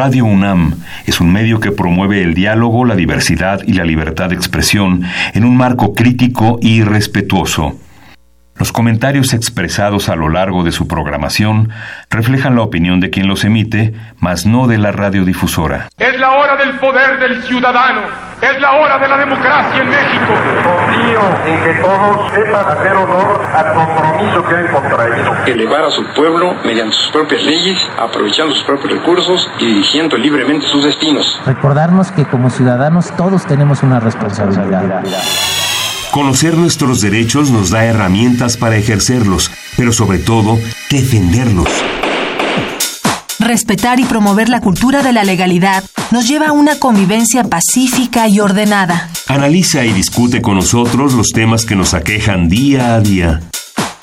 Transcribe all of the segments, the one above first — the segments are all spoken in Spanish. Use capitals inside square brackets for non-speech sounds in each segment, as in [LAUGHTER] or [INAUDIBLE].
Radio UNAM es un medio que promueve el diálogo, la diversidad y la libertad de expresión en un marco crítico y respetuoso. Los comentarios expresados a lo largo de su programación reflejan la opinión de quien los emite, mas no de la radiodifusora. Es la hora del poder del ciudadano, es la hora de la democracia en México. Confío en que todos sepan hacer honor al compromiso que han contraído. Elevar a su pueblo mediante sus propias leyes, aprovechando sus propios recursos y dirigiendo libremente sus destinos. Recordarnos que como ciudadanos todos tenemos una responsabilidad. Conocer nuestros derechos nos da herramientas para ejercerlos, pero sobre todo, defenderlos. Respetar y promover la cultura de la legalidad nos lleva a una convivencia pacífica y ordenada. Analiza y discute con nosotros los temas que nos aquejan día a día.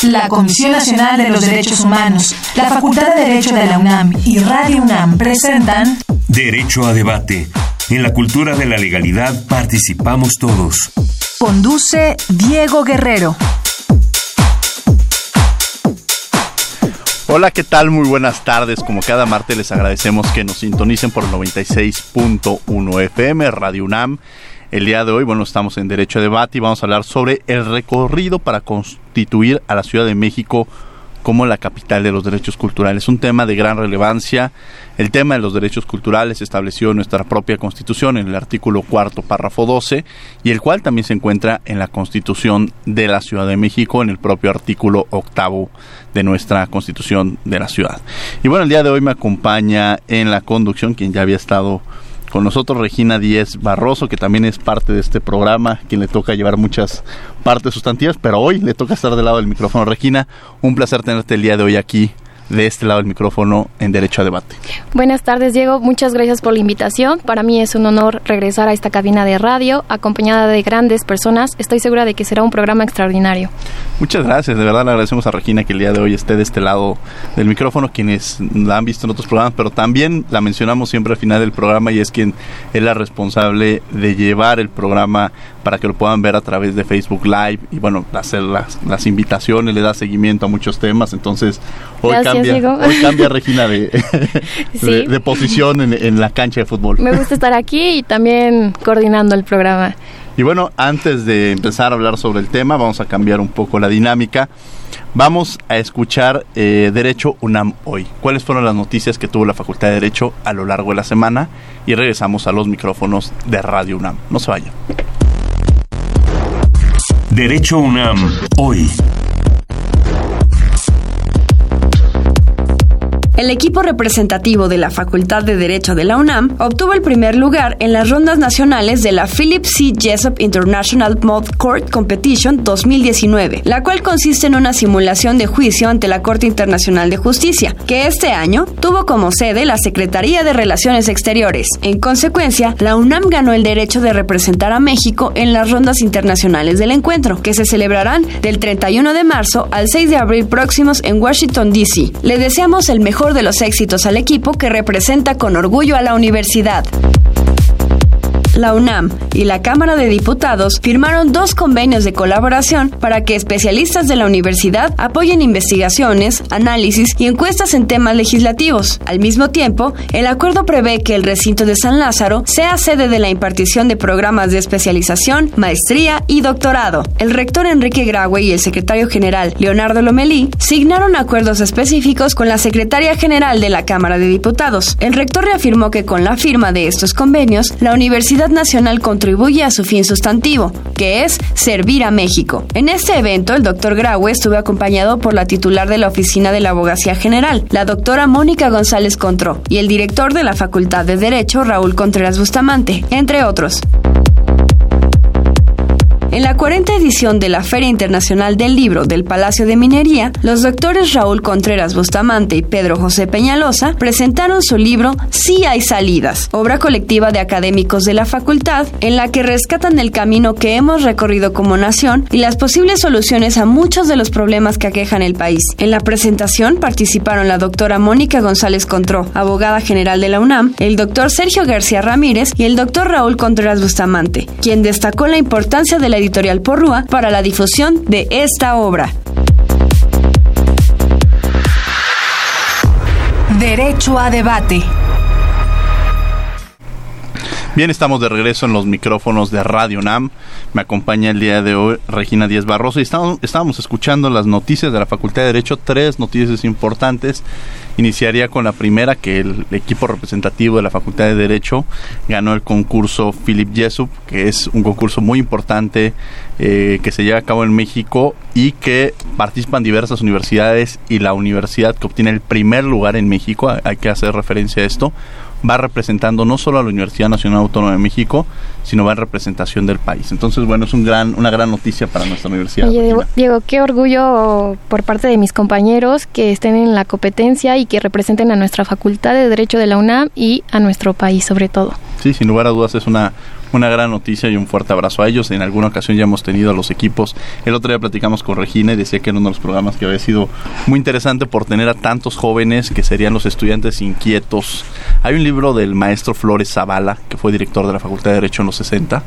La Comisión Nacional de los Derechos Humanos, la Facultad de Derecho de la UNAM y Radio UNAM presentan Derecho a debate. En la cultura de la legalidad participamos todos. Conduce Diego Guerrero. Hola, ¿qué tal? Muy buenas tardes. Como cada martes les agradecemos que nos sintonicen por 96.1 FM Radio UNAM. El día de hoy, bueno, estamos en Derecho a Debate y vamos a hablar sobre el recorrido para constituir a la Ciudad de México como la capital de los derechos culturales. Un tema de gran relevancia. El tema de los derechos culturales estableció nuestra propia Constitución, en el artículo cuarto, párrafo 12, y el cual también se encuentra en la Constitución de la Ciudad de México, en el propio artículo octavo de nuestra Constitución de la Ciudad. Y bueno, el día de hoy me acompaña en la conducción quien ya había estado con nosotros Regina Díez Barroso, que también es parte de este programa, quien le toca llevar muchas partes sustantivas, pero hoy le toca estar del lado del micrófono. Regina, un placer tenerte el día de hoy aquí de este lado del micrófono en Derecho a Debate. Buenas tardes, Diego. Muchas gracias por la invitación. Para mí es un honor regresar a esta cabina de radio acompañada de grandes personas. Estoy segura de que será un programa extraordinario. Muchas gracias. De verdad le agradecemos a Regina que el día de hoy esté de este lado del micrófono, quienes la han visto en otros programas, pero también la mencionamos siempre al final del programa y es quien es la responsable de llevar el programa para que lo puedan ver a través de Facebook Live y bueno, hacer las, las invitaciones, le da seguimiento a muchos temas. Entonces, hoy cambia, hoy cambia [LAUGHS] Regina de, de, de posición en, en, la cancha de fútbol. Me gusta estar aquí y también coordinando el programa. Y bueno, antes de empezar a hablar sobre el tema, vamos a cambiar un poco la dinámica. Vamos a escuchar eh, Derecho UNAM hoy. ¿Cuáles fueron las noticias que tuvo la Facultad de Derecho a lo largo de la semana? Y regresamos a los micrófonos de Radio UNAM. No se vayan. Derecho UNAM, hoy. El equipo representativo de la Facultad de Derecho de la UNAM obtuvo el primer lugar en las rondas nacionales de la Philip C. Jessup International Mod Court Competition 2019, la cual consiste en una simulación de juicio ante la Corte Internacional de Justicia, que este año tuvo como sede la Secretaría de Relaciones Exteriores. En consecuencia, la UNAM ganó el derecho de representar a México en las rondas internacionales del encuentro, que se celebrarán del 31 de marzo al 6 de abril próximos en Washington, D.C. Le deseamos el mejor de los éxitos al equipo que representa con orgullo a la universidad la UNAM y la Cámara de Diputados firmaron dos convenios de colaboración para que especialistas de la universidad apoyen investigaciones, análisis y encuestas en temas legislativos. Al mismo tiempo, el acuerdo prevé que el recinto de San Lázaro sea sede de la impartición de programas de especialización, maestría y doctorado. El rector Enrique Graue y el secretario general Leonardo Lomelí signaron acuerdos específicos con la secretaria general de la Cámara de Diputados. El rector reafirmó que con la firma de estos convenios, la universidad Nacional contribuye a su fin sustantivo, que es servir a México. En este evento, el doctor Graue estuvo acompañado por la titular de la Oficina de la Abogacía General, la doctora Mónica González Contró, y el director de la Facultad de Derecho, Raúl Contreras Bustamante, entre otros. En la 40 edición de la Feria Internacional del Libro del Palacio de Minería, los doctores Raúl Contreras Bustamante y Pedro José Peñalosa presentaron su libro Sí hay salidas, obra colectiva de académicos de la facultad, en la que rescatan el camino que hemos recorrido como nación y las posibles soluciones a muchos de los problemas que aquejan el país. En la presentación participaron la doctora Mónica González Contró, abogada general de la UNAM, el doctor Sergio García Ramírez y el doctor Raúl Contreras Bustamante, quien destacó la importancia de la editorial Porrúa para la difusión de esta obra. Derecho a debate. Bien, estamos de regreso en los micrófonos de Radio NAM. Me acompaña el día de hoy Regina Díez Barroso y estábamos escuchando las noticias de la Facultad de Derecho, tres noticias importantes. Iniciaría con la primera, que el equipo representativo de la Facultad de Derecho ganó el concurso Philip Jesup, que es un concurso muy importante eh, que se lleva a cabo en México y que participan diversas universidades y la universidad que obtiene el primer lugar en México, hay que hacer referencia a esto, va representando no solo a la Universidad Nacional Autónoma de México, sino va en representación del país. Entonces, bueno, es un gran, una gran noticia para nuestra universidad. Oye, Diego, qué orgullo por parte de mis compañeros que estén en la competencia y que representen a nuestra Facultad de Derecho de la UNAM y a nuestro país sobre todo. Sí, sin lugar a dudas es una, una gran noticia y un fuerte abrazo a ellos. En alguna ocasión ya hemos tenido a los equipos. El otro día platicamos con Regina y decía que era uno de los programas que había sido muy interesante por tener a tantos jóvenes que serían los estudiantes inquietos. Hay un libro del maestro Flores Zavala, que fue director de la Facultad de Derecho en los 60,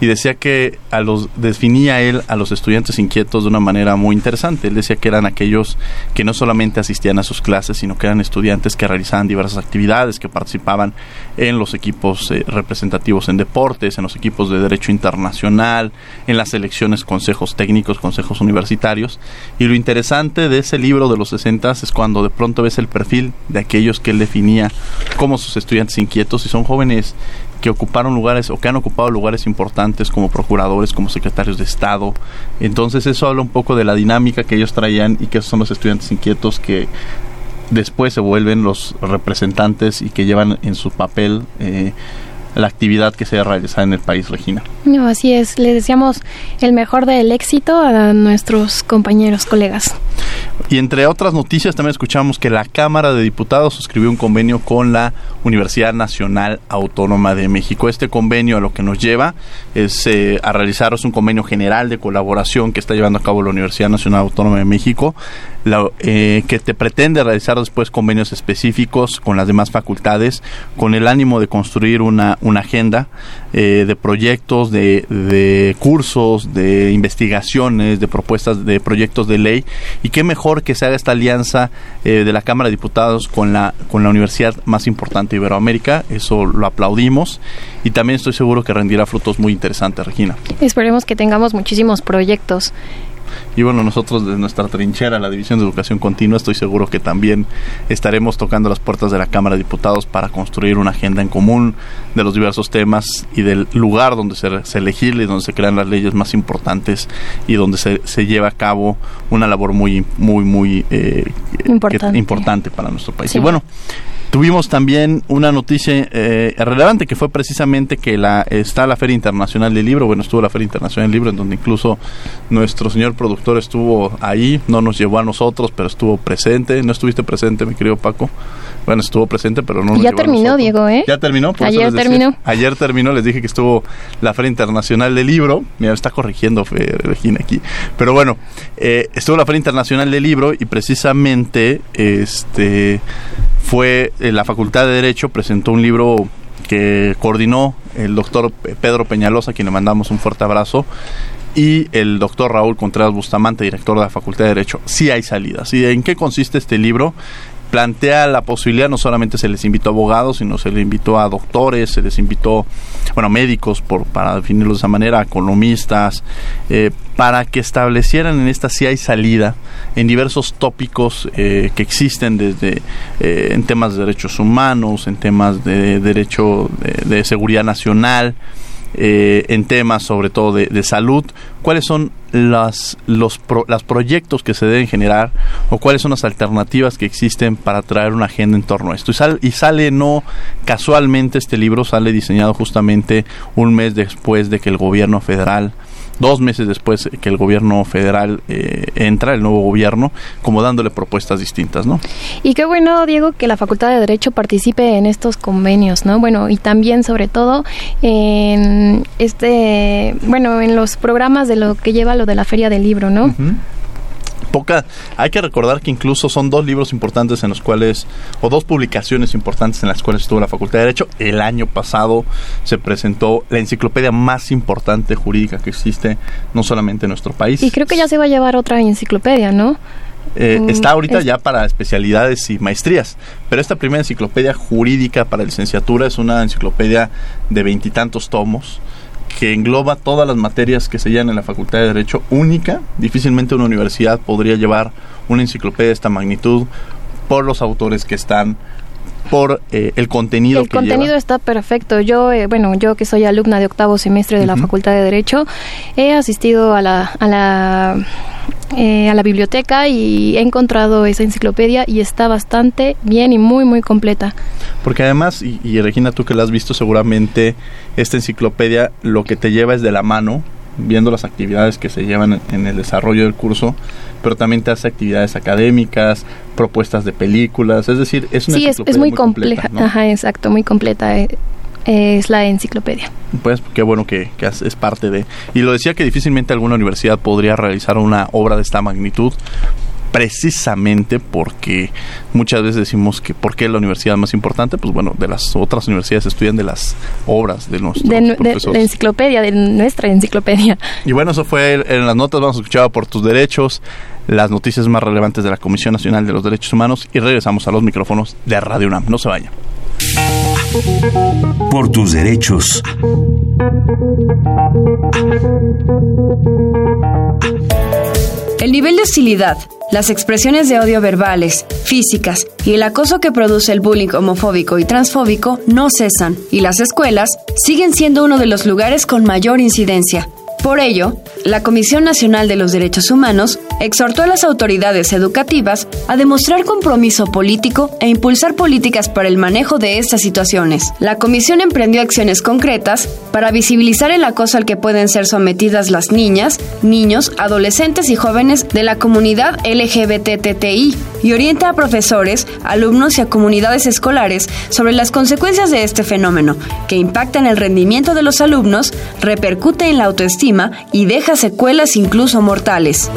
y decía que a los definía él a los estudiantes inquietos de una manera muy interesante. Él decía que eran aquellos que no solamente asistían a sus clases, sino que eran estudiantes que realizaban diversas actividades, que participaban en los equipos eh, representativos en deportes, en los equipos de derecho internacional, en las elecciones, consejos técnicos, consejos universitarios. Y lo interesante de ese libro de los 60 es cuando de pronto ves el perfil de aquellos que él definía como sus estudiantes inquietos y son jóvenes que ocuparon lugares o que han ocupado lugares importantes como procuradores, como secretarios de Estado. Entonces eso habla un poco de la dinámica que ellos traían y que son los estudiantes inquietos que después se vuelven los representantes y que llevan en su papel eh, la actividad que se ha realizado en el país, Regina. No, así es. Les deseamos el mejor del éxito a nuestros compañeros, colegas. Y entre otras noticias también escuchamos que la Cámara de Diputados suscribió un convenio con la Universidad Nacional Autónoma de México. Este convenio a lo que nos lleva es eh, a realizaros un convenio general de colaboración que está llevando a cabo la Universidad Nacional Autónoma de México, eh, que te pretende realizar después convenios específicos con las demás facultades con el ánimo de construir una, una agenda eh, de proyectos, de, de cursos, de investigaciones, de propuestas de proyectos de ley y qué mejor que se haga esta alianza eh, de la Cámara de Diputados con la, con la universidad más importante de Iberoamérica. Eso lo aplaudimos y también estoy seguro que rendirá frutos muy interesantes, Regina. Esperemos que tengamos muchísimos proyectos. Y bueno, nosotros desde nuestra trinchera, la División de Educación Continua, estoy seguro que también estaremos tocando las puertas de la Cámara de Diputados para construir una agenda en común de los diversos temas y del lugar donde se, se legisla y donde se crean las leyes más importantes y donde se, se lleva a cabo una labor muy, muy, muy eh, importante. importante para nuestro país. Y bueno, Tuvimos también una noticia eh, relevante que fue precisamente que la está la Feria Internacional del Libro. Bueno, estuvo la Feria Internacional del Libro en donde incluso nuestro señor productor estuvo ahí. No nos llevó a nosotros, pero estuvo presente. ¿No estuviste presente, mi querido Paco? Bueno, estuvo presente, pero no nos Ya llevó terminó. Diego, ¿eh? Ya terminó. por eso Ayer decía. terminó. Ayer terminó. Les dije que estuvo la Feria Internacional del Libro. Mira, me está corrigiendo Regina aquí. Pero bueno, eh, estuvo la Feria Internacional del Libro y precisamente este fue la Facultad de Derecho presentó un libro que coordinó el doctor Pedro Peñalosa, a quien le mandamos un fuerte abrazo, y el doctor Raúl Contreras Bustamante, director de la Facultad de Derecho. Sí hay salidas. ¿Y en qué consiste este libro? Plantea la posibilidad, no solamente se les invitó a abogados, sino se les invitó a doctores, se les invitó, bueno, médicos, por, para definirlo de esa manera, economistas, eh, para que establecieran en esta sí hay salida en diversos tópicos eh, que existen desde eh, en temas de derechos humanos, en temas de derecho de, de seguridad nacional, eh, en temas sobre todo de, de salud, cuáles son las, los pro, las proyectos que se deben generar o cuáles son las alternativas que existen para traer una agenda en torno a esto. Y, sal, y sale no casualmente este libro, sale diseñado justamente un mes después de que el gobierno federal dos meses después que el gobierno federal eh, entra, el nuevo gobierno, como dándole propuestas distintas, ¿no? Y qué bueno, Diego, que la Facultad de Derecho participe en estos convenios, ¿no? Bueno, y también, sobre todo, en este, bueno, en los programas de lo que lleva lo de la Feria del Libro, ¿no? Uh -huh poca hay que recordar que incluso son dos libros importantes en los cuales o dos publicaciones importantes en las cuales estuvo la Facultad de Derecho. El año pasado se presentó la enciclopedia más importante jurídica que existe no solamente en nuestro país. Y creo que ya se va a llevar otra enciclopedia no Eh, Mm, está ahorita es- ya para especialidades y maestrías, pero esta primera enciclopedia jurídica para licenciatura es una enciclopedia de veintitantos tomos que engloba todas las materias que se llevan en la Facultad de Derecho única. Difícilmente una universidad podría llevar una enciclopedia de esta magnitud por los autores que están, por eh, el contenido El que contenido lleva. está perfecto. Yo, eh, bueno, yo que soy alumna de octavo semestre de la. Facultad de Derecho, he asistido a la, a la, eh, a la biblioteca y he encontrado esa enciclopedia y está bastante bien y muy, muy completa. Porque además, y, y Regina, tú que la has visto seguramente, esta enciclopedia lo que te lleva es de la mano, viendo las actividades que se llevan en, el desarrollo del curso, pero también te hace actividades académicas, propuestas de películas, es decir, es una Sí, es, muy, completa, compleja. ¿no? Ajá, exacto, muy completa. eh, es la enciclopedia. Pues qué bueno que, es parte de... Y lo decía que difícilmente alguna universidad podría realizar una obra de esta magnitud precisamente porque muchas veces decimos que ¿por qué la universidad más importante? Pues bueno, de las otras universidades estudian de las obras de nuestros De, nu- de- profesores. la enciclopedia, de nuestra enciclopedia. Y bueno, eso fue en las notas, vamos a escuchar por tus derechos, las noticias más relevantes de la Comisión Nacional de los Derechos Humanos y regresamos a los micrófonos de Radio UNAM. No se vayan. Por tus derechos. El nivel de hostilidad, las expresiones de odio verbales, físicas y el acoso que produce el bullying homofóbico y transfóbico no cesan y las escuelas siguen siendo uno de los lugares con mayor incidencia. Por ello, la Comisión Nacional de los Derechos Humanos exhortó a las autoridades educativas a demostrar compromiso político e impulsar políticas para el manejo de estas situaciones. La comisión emprendió acciones concretas para visibilizar el acoso al que pueden ser sometidas las niñas, niños, adolescentes y jóvenes de la comunidad LGBTTI y orienta a profesores, alumnos y a comunidades escolares sobre las consecuencias de este fenómeno, que impacta en el rendimiento de los alumnos, repercute en la autoestima y deja secuelas incluso mortales.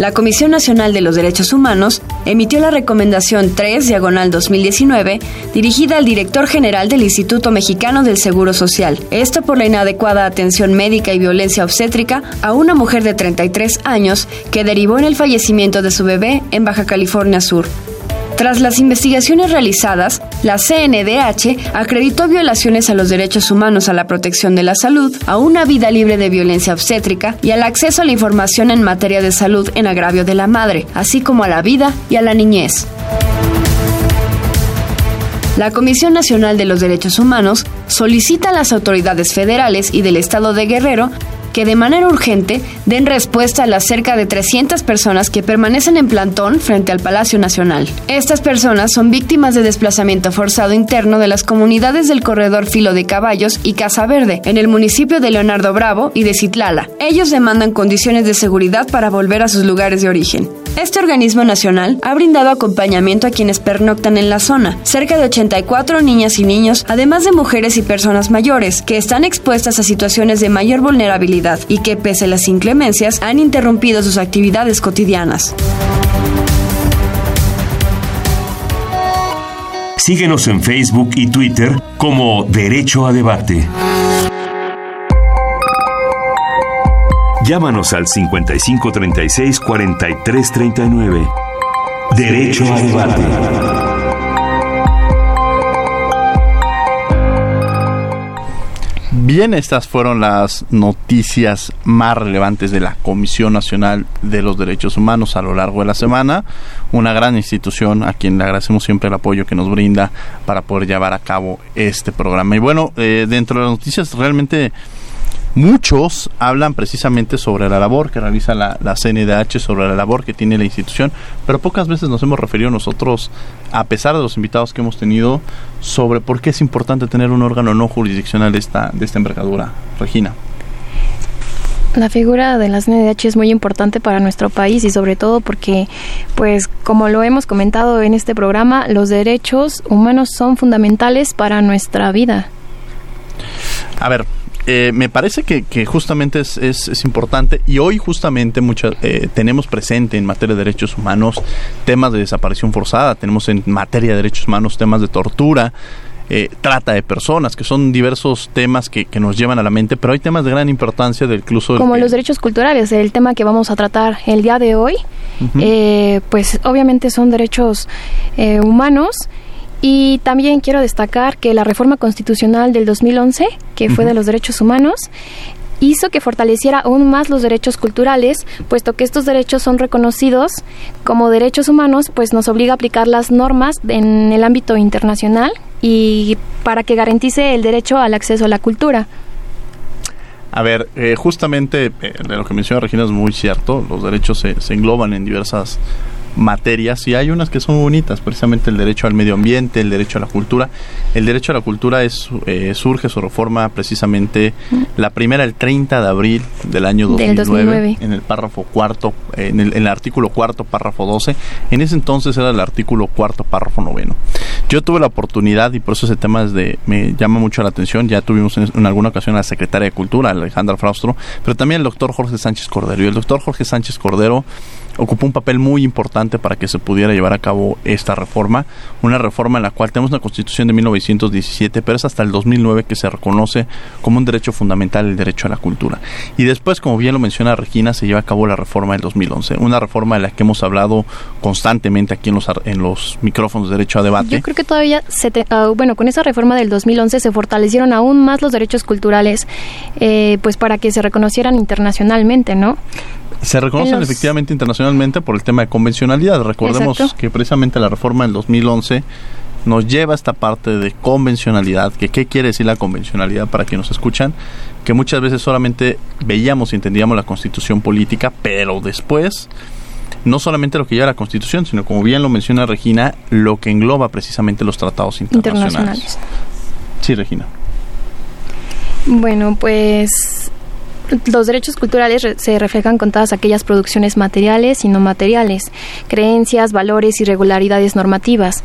La Comisión Nacional de los Derechos Humanos emitió la recomendación 3, diagonal 2019, dirigida al director general del Instituto Mexicano del Seguro Social. Esto por la inadecuada atención médica y violencia obstétrica a una mujer de 33 años que derivó en el fallecimiento de su bebé en Baja California Sur. Tras las investigaciones realizadas, la CNDH acreditó violaciones a los derechos humanos a la protección de la salud, a una vida libre de violencia obstétrica y al acceso a la información en materia de salud en agravio de la madre, así como a la vida y a la niñez. La Comisión Nacional de los Derechos Humanos solicita a las autoridades federales y del Estado de Guerrero que de manera urgente den respuesta a las cerca de 300 personas que permanecen en plantón frente al Palacio Nacional. Estas personas son víctimas de desplazamiento forzado interno de las comunidades del corredor Filo de Caballos y Casa Verde, en el municipio de Leonardo Bravo y de Citlala. Ellos demandan condiciones de seguridad para volver a sus lugares de origen. Este organismo nacional ha brindado acompañamiento a quienes pernoctan en la zona, cerca de 84 niñas y niños, además de mujeres y personas mayores, que están expuestas a situaciones de mayor vulnerabilidad y que, pese a las inclemencias, han interrumpido sus actividades cotidianas. Síguenos en Facebook y Twitter como Derecho a Debate. Llámanos al 5536 4339. Derecho a Debate. Bien, estas fueron las noticias más relevantes de la Comisión Nacional de los Derechos Humanos a lo largo de la semana. Una gran institución a quien le agradecemos siempre el apoyo que nos brinda para poder llevar a cabo este programa. Y bueno, eh, dentro de las noticias realmente muchos hablan precisamente sobre la labor que realiza la, la, CNDH, sobre la labor que tiene la institución, pero pocas veces nos hemos referido nosotros, a pesar de los invitados que hemos tenido, sobre por qué es importante tener un órgano no jurisdiccional de esta, de esta envergadura. Regina. La figura de la CNDH es muy importante para nuestro país y sobre todo porque, pues, como lo hemos comentado en este programa, los derechos humanos son fundamentales para nuestra vida. A ver, eh, me parece que, que justamente es, es, es, importante y hoy justamente mucha, eh, tenemos presente en materia de derechos humanos temas de desaparición forzada, tenemos en materia de derechos humanos temas de tortura, eh, trata de personas, que son diversos temas que, que, nos llevan a la mente, pero hay temas de gran importancia del incluso... Como los derechos culturales, el tema que vamos a tratar el día de hoy, uh -huh. eh, pues obviamente son derechos eh, humanos. Y también quiero destacar que la reforma constitucional del 2011, que fue uh -huh. de los derechos humanos, hizo que fortaleciera aún más los derechos culturales, puesto que estos derechos son reconocidos como derechos humanos, pues nos obliga a aplicar las normas en el ámbito internacional y para que garantice el derecho al acceso a la cultura. A ver, eh, justamente eh, de lo que menciona Regina es muy cierto, los derechos se, se engloban en diversas materias y hay unas que son bonitas, precisamente el derecho al medio ambiente, el derecho a la cultura. El derecho a la cultura es eh, surge su reforma precisamente la primera el 30 de abril del año 2009, del 2009. en el párrafo cuarto, en el, en el, artículo cuarto, párrafo 12. En ese entonces era el artículo cuarto, párrafo noveno. Yo tuve la oportunidad y por eso ese tema es de, me llama mucho la atención. Ya tuvimos en, en alguna ocasión a la secretaria de Cultura, Alejandra Fraustro, pero también el doctor Jorge Sánchez Cordero. Y el doctor Jorge Sánchez Cordero ocupó un papel muy importante para que se pudiera llevar a cabo esta reforma, una reforma en la cual tenemos una constitución de 1917, pero es hasta el 2009 que se reconoce como un derecho fundamental el derecho a la cultura. Y después, como bien lo menciona Regina, se lleva a cabo la reforma del 2011, una reforma de la que hemos hablado constantemente aquí en los, en los micrófonos de derecho a debate. Yo creo que todavía, se te, uh, bueno, con esa reforma del 2011 se fortalecieron aún más los derechos culturales, eh, pues para que se reconocieran internacionalmente, ¿no? Se reconocen los... efectivamente internacionalmente por el tema de convencionalidad. Recordemos Exacto. que precisamente la reforma del 2011 nos lleva a esta parte de convencionalidad, que qué quiere decir la convencionalidad para quienes nos escuchan, que muchas veces solamente veíamos y entendíamos la constitución política, pero después no solamente lo que lleva la Constitución, sino como bien lo menciona Regina, lo que engloba precisamente los tratados internacionales. internacionales. Sí, Regina. Bueno, pues los derechos culturales se reflejan con todas aquellas producciones materiales y no materiales, creencias, valores y regularidades normativas.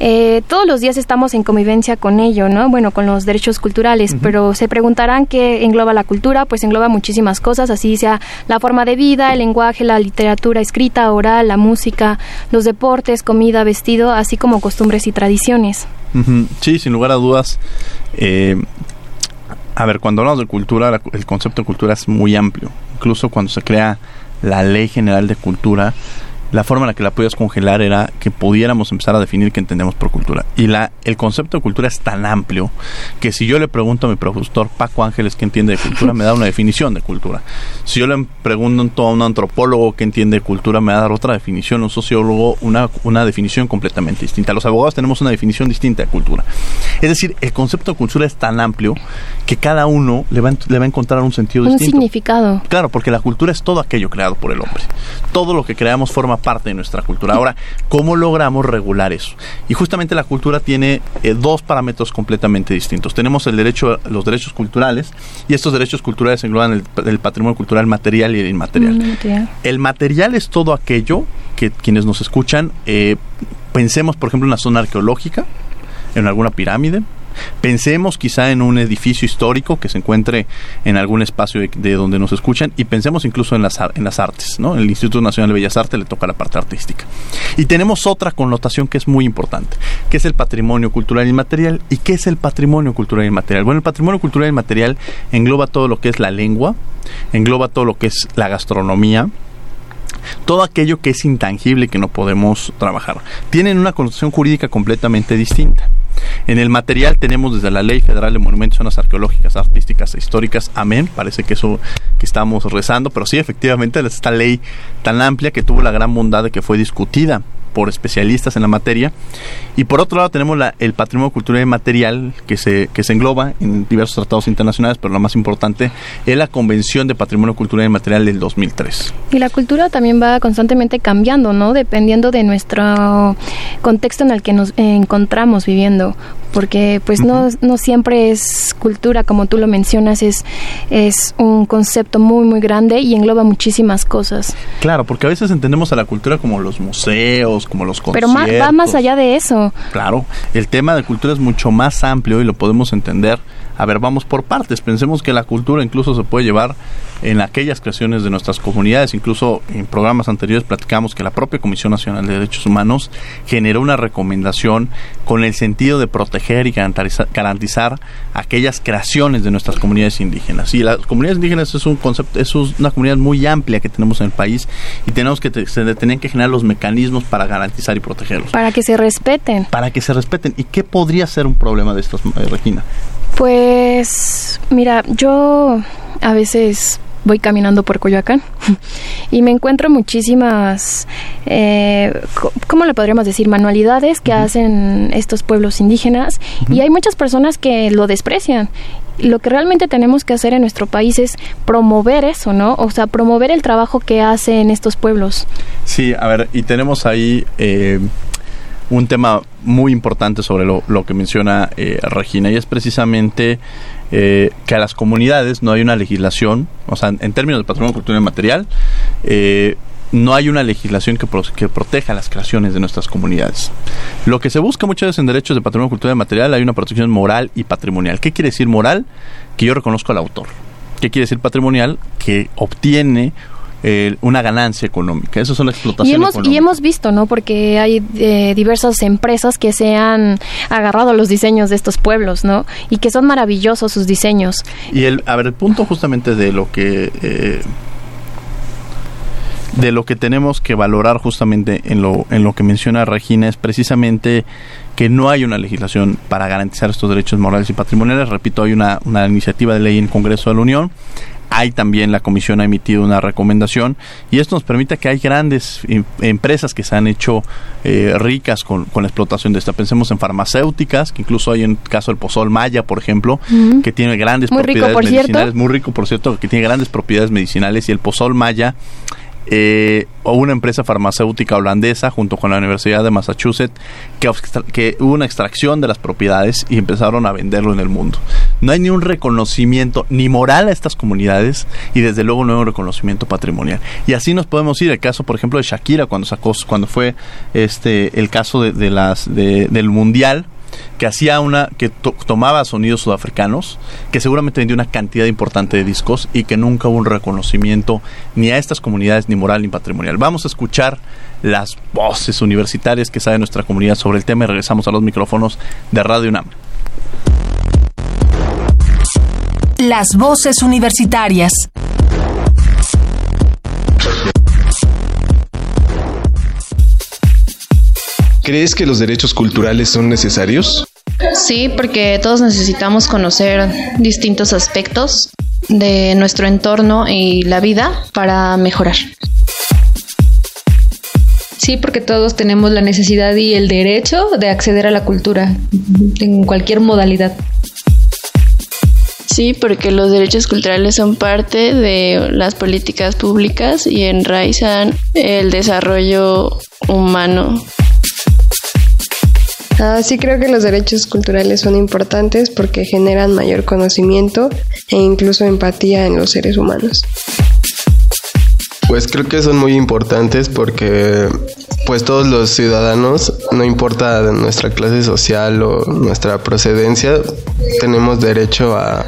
Eh, todos los días estamos en convivencia con ello, ¿no? Bueno, con los derechos culturales, uh -huh. pero se preguntarán qué engloba la cultura, pues engloba muchísimas cosas, así sea la forma de vida, el lenguaje, la literatura escrita, oral, la música, los deportes, comida, vestido, así como costumbres y tradiciones. Uh -huh. Sí, sin lugar a dudas. Eh, a ver, cuando hablamos de cultura, la, el concepto de cultura es muy amplio. Incluso cuando se crea la Ley General de Cultura, la forma en la que la podías congelar era que pudiéramos empezar a definir qué entendemos por cultura. Y la, el concepto de cultura es tan amplio que si yo le pregunto a mi profesor Paco Ángeles qué entiende de cultura, me da una definición de cultura. Si yo le pregunto a un antropólogo qué entiende de cultura, me va a dar otra definición, un sociólogo una, una definición completamente distinta. Los abogados tenemos una definición distinta de cultura. Es decir, el concepto de cultura es tan amplio que cada uno le va, le va a encontrar un sentido un distinto. Un significado. Claro, porque la cultura es todo aquello creado por el hombre. Todo lo que creamos forma parte de nuestra cultura. Ahora, ¿cómo logramos regular eso? Y justamente la cultura tiene eh, dos parámetros completamente distintos. Tenemos el derecho, los derechos culturales, y estos derechos culturales engloban el, el patrimonio cultural material y el inmaterial. material. El material es todo aquello que quienes nos escuchan eh, pensemos, por ejemplo, en una zona arqueológica, en alguna pirámide, Pensemos quizá en un edificio histórico que se encuentre en algún espacio de, de, donde nos escuchan y pensemos incluso en las, en las artes, ¿no? El Instituto Nacional de Bellas Artes le toca la parte artística. Y tenemos otra connotación que es muy importante, que es el patrimonio cultural inmaterial. ¿Y qué es el patrimonio cultural inmaterial? Bueno, el patrimonio cultural inmaterial engloba todo lo que es la lengua, engloba todo lo que es la gastronomía, todo aquello que es intangible y que no podemos trabajar. Tienen una connotación jurídica completamente distinta. En el material tenemos desde la Ley Federal de Monumentos, Zonas Arqueológicas, Artísticas e Históricas, amén, parece que eso que estamos rezando, pero sí, efectivamente, esta ley tan amplia que tuvo la gran bondad de que fue discutida por especialistas en la materia. Y por otro lado tenemos la, el patrimonio cultural y material que se, que se engloba en diversos tratados internacionales, pero lo más importante es la Convención de Patrimonio Cultural y Material del 2003. Y la cultura también va constantemente cambiando, ¿no? Dependiendo de nuestro contexto en el que nos encontramos viviendo porque pues no, no siempre es cultura como tú lo mencionas es es un concepto muy muy grande y engloba muchísimas cosas claro porque a veces entendemos a la cultura como los museos como los conciertos pero más, va más allá de eso. Claro el tema de cultura es mucho más amplio y lo podemos entender a ver, vamos por partes. Pensemos que la cultura incluso se puede llevar en aquellas creaciones de nuestras comunidades. Incluso en programas anteriores platicamos que la propia Comisión Nacional de Derechos Humanos generó una recomendación con el sentido de proteger y garantizar, garantizar aquellas creaciones de nuestras comunidades indígenas. Y las comunidades indígenas es un concepto, es una comunidad muy amplia que tenemos en el país y tenemos que se tienen que generar los mecanismos para garantizar y protegerlos. Para que se respeten. Para que se respeten. ¿Y qué podría ser un problema de estos, eh, Regina? Pues, mira, yo a veces voy caminando por Coyoacán [LAUGHS] y me encuentro muchísimas, eh, ¿cómo le podríamos decir? Manualidades que hacen estos pueblos indígenas y hay muchas personas que lo desprecian. Lo que realmente tenemos que hacer en nuestro país es promover eso, ¿no? O sea, promover el trabajo que hacen estos pueblos. Sí, a ver, y tenemos ahí... Eh, un tema muy importante sobre lo, lo que menciona eh, Regina y es precisamente eh, que a las comunidades no hay una legislación, o sea, en términos de patrimonio cultural y material, eh, no hay una legislación que, que, proteja las creaciones de nuestras comunidades. Lo que se busca muchas veces en derechos de patrimonio cultural y material hay una protección moral y patrimonial. ¿Qué quiere decir moral? Que yo reconozco al autor. ¿Qué quiere decir patrimonial? Que obtiene eh, una ganancia económica. Eso son la explotación y hemos, Y hemos visto, ¿no? Porque hay eh, diversas empresas que se han agarrado los diseños de estos pueblos, ¿no? Y que son maravillosos sus diseños. Y el, a ver, el punto justamente de lo que... Eh, de lo que tenemos que valorar justamente en lo, en lo que menciona Regina es precisamente que no hay una legislación para garantizar estos derechos morales y patrimoniales. Repito, hay una, una iniciativa de ley en el Congreso de la Unión hay también la comisión ha emitido una recomendación y esto nos permite que hay grandes em, empresas que se han hecho eh, ricas con, la explotación de esta. Pensemos en farmacéuticas, que incluso hay en el caso del Pozol Maya, por ejemplo, que tiene grandes propiedades medicinales, muy rico por cierto, que tiene grandes propiedades medicinales y el Pozol Maya eh, o una empresa farmacéutica holandesa junto con la Universidad de Massachusetts que, que, hubo una extracción de las propiedades y empezaron a venderlo en el mundo. No hay ni un reconocimiento ni moral a estas comunidades y desde luego no hay un reconocimiento patrimonial. Y así nos podemos ir. El caso, por ejemplo, de Shakira cuando sacó, cuando fue este el caso de, las de, del mundial que hacía una que tomaba sonidos sudafricanos, que seguramente vendió una cantidad importante de discos y que nunca hubo un reconocimiento ni a estas comunidades ni moral ni patrimonial. Vamos a escuchar las voces universitarias que sabe nuestra comunidad sobre el tema y regresamos a los micrófonos de Radio UNAM. Las voces universitarias. ¿Crees que los derechos culturales son necesarios? Sí, porque todos necesitamos conocer distintos aspectos de nuestro entorno y la vida para mejorar. Sí, porque todos tenemos la necesidad y el derecho de acceder a la cultura en cualquier modalidad. Sí, porque los derechos culturales son parte de las políticas públicas y enraizan el desarrollo humano. Ah, sí creo que los derechos culturales son importantes porque generan mayor conocimiento e incluso empatía en los seres humanos. Pues creo que son muy importantes porque pues todos los ciudadanos, no importa nuestra clase social o nuestra procedencia, tenemos derecho a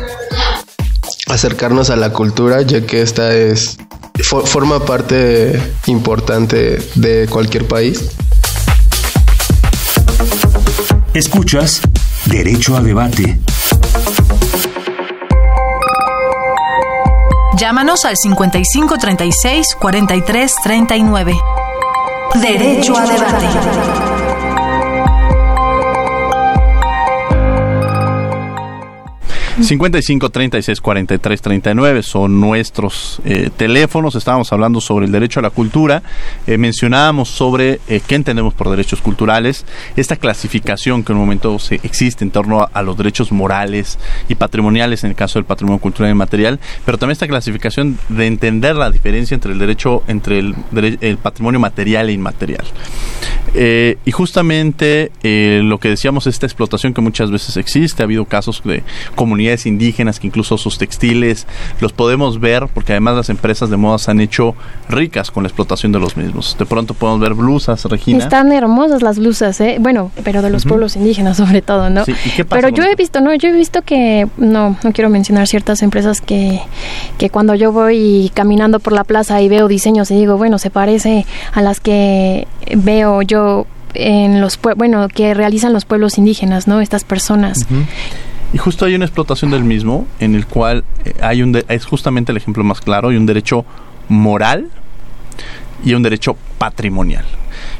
acercarnos a la cultura ya que esta es forma parte importante de cualquier país Escuchas Derecho a Debate. Llámanos al 5536 4339. Derecho a Debate. 55 36 43 39 son nuestros eh, teléfonos. Estábamos hablando sobre el derecho a la cultura. Eh, mencionábamos sobre eh, qué entendemos por derechos culturales. Esta clasificación que en un momento se existe en torno a, los derechos morales y patrimoniales en el caso del patrimonio cultural y material, pero también esta clasificación de entender la diferencia entre el derecho, entre el, el patrimonio material e inmaterial. y justamente lo que decíamos, esta explotación que muchas veces existe, ha habido casos de comunidades indígenas que incluso sus textiles los podemos ver porque además las empresas de moda se han hecho ricas con la explotación de los mismos. De pronto podemos ver blusas, Regina. Están hermosas las blusas, ¿eh? Bueno, pero de los pueblos indígenas [LAUGHS] sobre todo, ¿no? pero yo he visto, no, yo he visto que, no, no quiero mencionar ciertas empresas que, que cuando yo voy caminando por la plaza y veo diseños y digo, bueno, se parece a las que veo yo en los bueno que realizan los pueblos indígenas, ¿no? Estas personas. Y justo hay una explotación del mismo en el cual eh, hay un es justamente el ejemplo más claro, hay un derecho moral y un derecho patrimonial.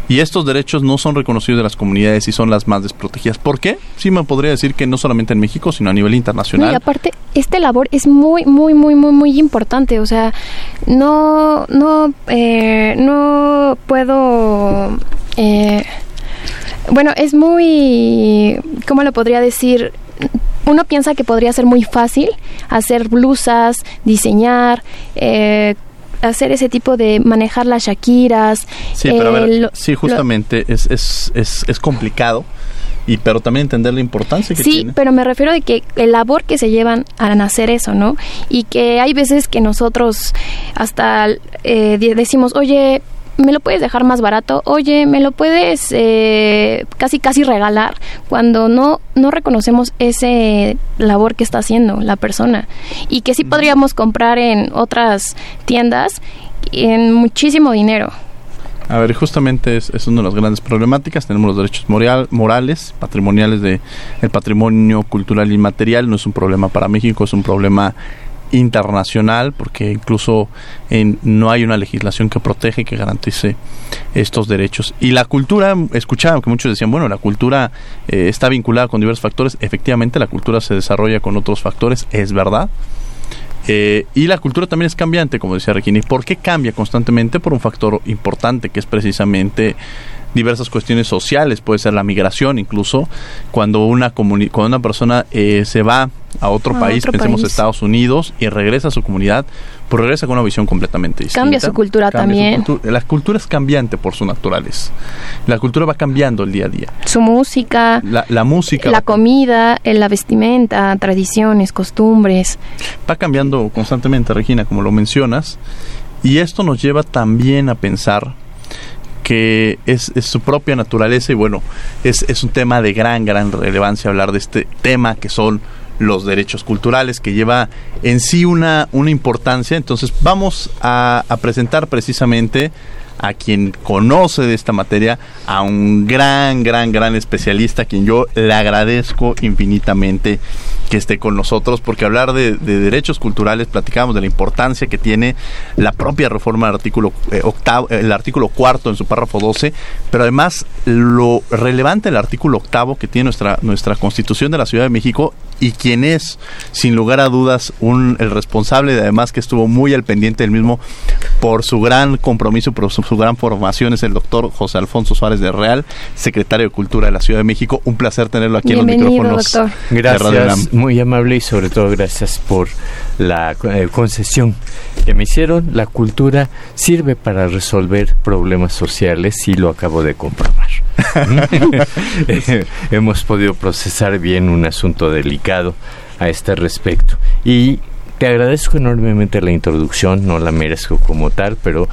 Y estos derechos no son reconocidos de las comunidades y son las más desprotegidas. ¿Por qué? Sí me podría decir que no solamente en México, sino a nivel internacional. y aparte, este labor es muy, muy, muy, muy, muy importante. O sea, no, no, eh, no puedo... Eh, bueno, es muy, ¿cómo lo podría decir? Uno piensa que podría ser muy fácil hacer blusas, diseñar, eh, hacer ese tipo de manejar las Shakiras. Sí, pero a ver, sí, justamente es, es, es, es complicado y pero también entender la importancia que sí, pero me refiero de que el labor que se llevan a hacer eso, ¿no? Y que hay veces que nosotros hasta eh, decimos, oye, me lo puedes dejar más barato, oye, me lo puedes eh, casi casi regalar cuando no no reconocemos ese labor que está haciendo la persona y que sí podríamos comprar en otras tiendas en muchísimo dinero. A ver, justamente es, es, una de las grandes problemáticas. Tenemos los derechos moral, morales, patrimoniales de el patrimonio cultural inmaterial. No es un problema para México, es un problema internacional, porque incluso en, no hay una legislación que protege y que garantice estos derechos. Y la cultura, escuchaba que muchos decían, bueno, la cultura eh, está vinculada con diversos factores. Efectivamente, la cultura se desarrolla con otros factores, es verdad. Eh, y la cultura también es cambiante, como decía Regina. ¿Y por qué cambia constantemente? Por un factor importante, que es precisamente diversas cuestiones sociales, puede ser la migración incluso, cuando una, cuando una persona eh, se va a otro país, pensemos Estados Unidos, y regresa a su comunidad, pues regresa con una visión completamente distinta. Cambia su cultura también. la cultura es cambiante por su naturaleza. La cultura va cambiando el día a día. Su música. La, música. La comida, eh, la vestimenta, tradiciones, costumbres. Va cambiando constantemente, Regina, como lo mencionas. Y esto nos lleva también a pensar que es, su propia naturaleza y bueno, es, es un tema de gran, gran relevancia hablar de este tema que son los derechos culturales, que lleva en sí una, una importancia. Entonces vamos a presentar precisamente a quien conoce de esta materia, a un gran, gran, gran especialista, a quien yo le agradezco infinitamente que esté con nosotros, porque hablar de, derechos culturales, platicamos de la importancia que tiene la propia reforma del artículo eh, octavo, el artículo cuarto en su párrafo 12, pero además lo relevante del artículo octavo que tiene nuestra, nuestra Constitución de la Ciudad de México y quien es, sin lugar a dudas, un, el responsable, de además que estuvo muy al pendiente del mismo por su gran compromiso, por su, gran formación, es el doctor José Alfonso Suárez de Real, secretario de Cultura de la Ciudad de México. Un placer tenerlo aquí en los micrófonos. Doctor. Gracias, muy amable y sobre todo gracias por la eh, concesión que me hicieron. La cultura sirve para resolver problemas sociales y lo acabo de comprobar. [LAUGHS] [LAUGHS] Hemos podido procesar bien un asunto delicado a este respecto. Y te agradezco enormemente la introducción, no la merezco como tal, pero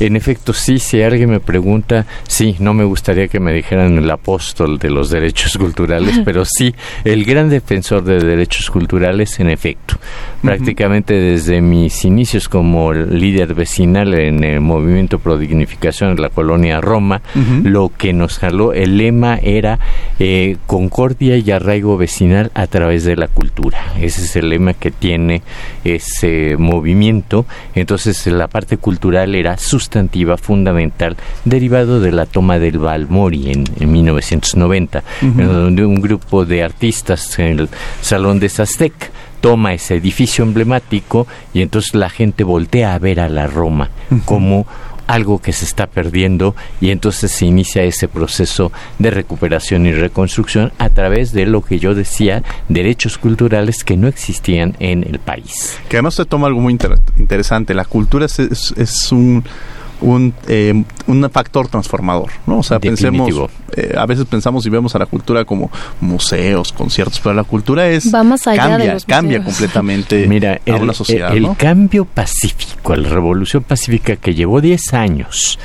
en efecto sí, si alguien me pregunta, sí, no me gustaría que me dijeran el apóstol de los derechos [LAUGHS] culturales, pero sí, el gran defensor de derechos culturales, en efecto. Prácticamente desde mis inicios como líder vecinal en el movimiento pro dignificación de la colonia Roma, lo que nos jaló, el lema era eh, concordia y arraigo vecinal a través de la cultura. Ese es el lema que tiene ese movimiento, entonces la parte cultural era sustantiva, fundamental, derivado de la toma del Balmori en, 1990, donde un grupo de artistas en el Salón de Sastec toma ese edificio emblemático y entonces la gente voltea a ver a la Roma como algo que se está perdiendo y entonces se inicia ese proceso de recuperación y reconstrucción a través de lo que yo decía, derechos culturales que no existían en el país. Que además se toma algo muy interesante, la cultura es, un un, eh, un factor transformador, ¿no? O sea, pensemos, eh, a veces pensamos y vemos a la cultura como museos, conciertos, pero la cultura es Va más allá cambia, de los cambia museos. completamente [LAUGHS] Mira, a el, una sociedad, el ¿no? cambio pacífico, la revolución pacífica que llevó 10 años,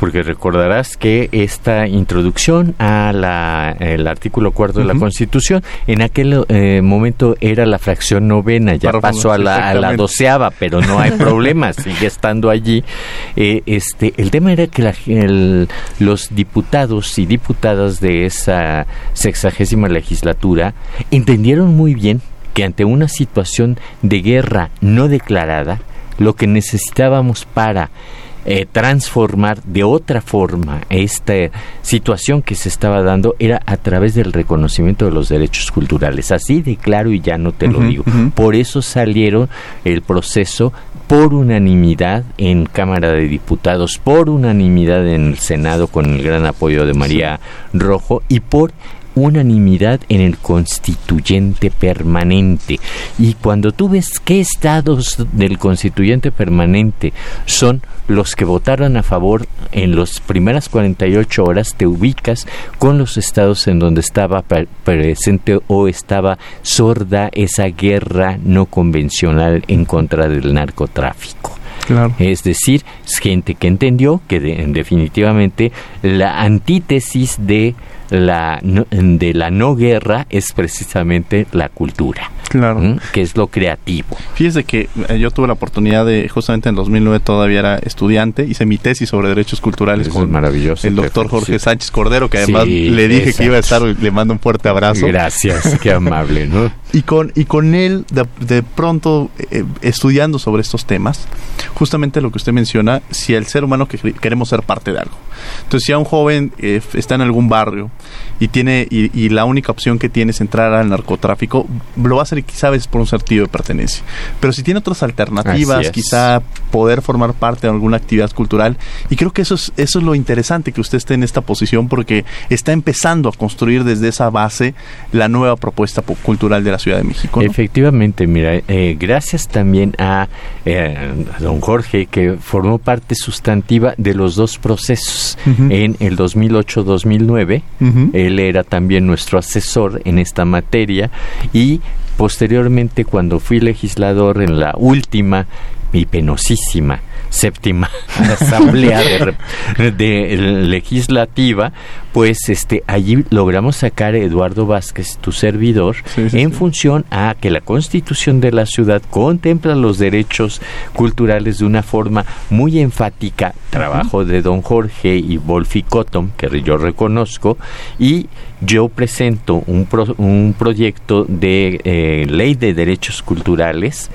porque recordarás que esta introducción a la, el artículo cuarto de la. Constitución, en aquel eh, momento era la fracción novena, ya Párrafo pasó a la, a la doceava, pero no hay [LAUGHS] problema, sigue estando allí. Eh, este, el tema era que la- el- los diputados y diputadas de esa sexagésima legislatura entendieron muy bien que ante una situación de guerra no declarada, lo que necesitábamos para eh, transformar de otra forma esta situación que se estaba dando era a través del reconocimiento de los derechos culturales. Así de claro y ya no te lo digo. Por eso salieron el proceso por unanimidad en Cámara de Diputados, por unanimidad en el Senado con el gran apoyo de María Rojo y por unanimidad en el constituyente permanente. Y cuando tú ves qué estados del constituyente permanente son los que votaron a favor en las primeras 48 horas, te ubicas con los estados en donde estaba pre- presente o estaba sorda esa guerra no convencional en contra del narcotráfico. Claro. Es decir, es gente que entendió que de- definitivamente la antítesis de la de la no guerra es precisamente la cultura, Claro. ¿m? que es lo creativo. Fíjese que eh, yo tuve la oportunidad de, justamente en 2009 todavía era estudiante, hice mi tesis sobre derechos culturales Eso con es maravilloso, el doctor Jorge. Sánchez Cordero, que además Sí, le dije que iba a estar, le mando un fuerte abrazo. Gracias, qué amable, ¿no? Y con, y con él, de, de pronto, eh, estudiando sobre estos temas, justamente lo que usted menciona, si el ser humano que queremos ser parte de algo. Entonces, si a un joven eh, está en algún barrio y tiene y, y la única opción que tiene es entrar al narcotráfico, lo va a hacer quizá a veces por un sentido de pertenencia. Pero si tiene otras alternativas, quizá poder formar parte de alguna actividad cultural, y creo que eso es, eso es lo interesante que usted esté en esta posición porque está empezando a construir desde esa base la nueva propuesta cultural de la Ciudad de México. ¿no? Efectivamente, mira, eh, gracias también a eh, don Jorge, que formó parte sustantiva de los dos procesos. En el 2008-2009, Ujú. él era también nuestro asesor en esta materia y posteriormente cuando fui legislador en la última y penosísima séptima [LAUGHS] asamblea de, de legislativa pues este allí logramos sacar a Eduardo Vázquez tu servidor Sí, sí, en sí. función a que la constitución de la ciudad contempla los derechos culturales de una forma muy enfática trabajo de don Jorge y Wolfi Cotton que yo reconozco y yo presento un, pro- un proyecto de eh, ley de derechos culturales.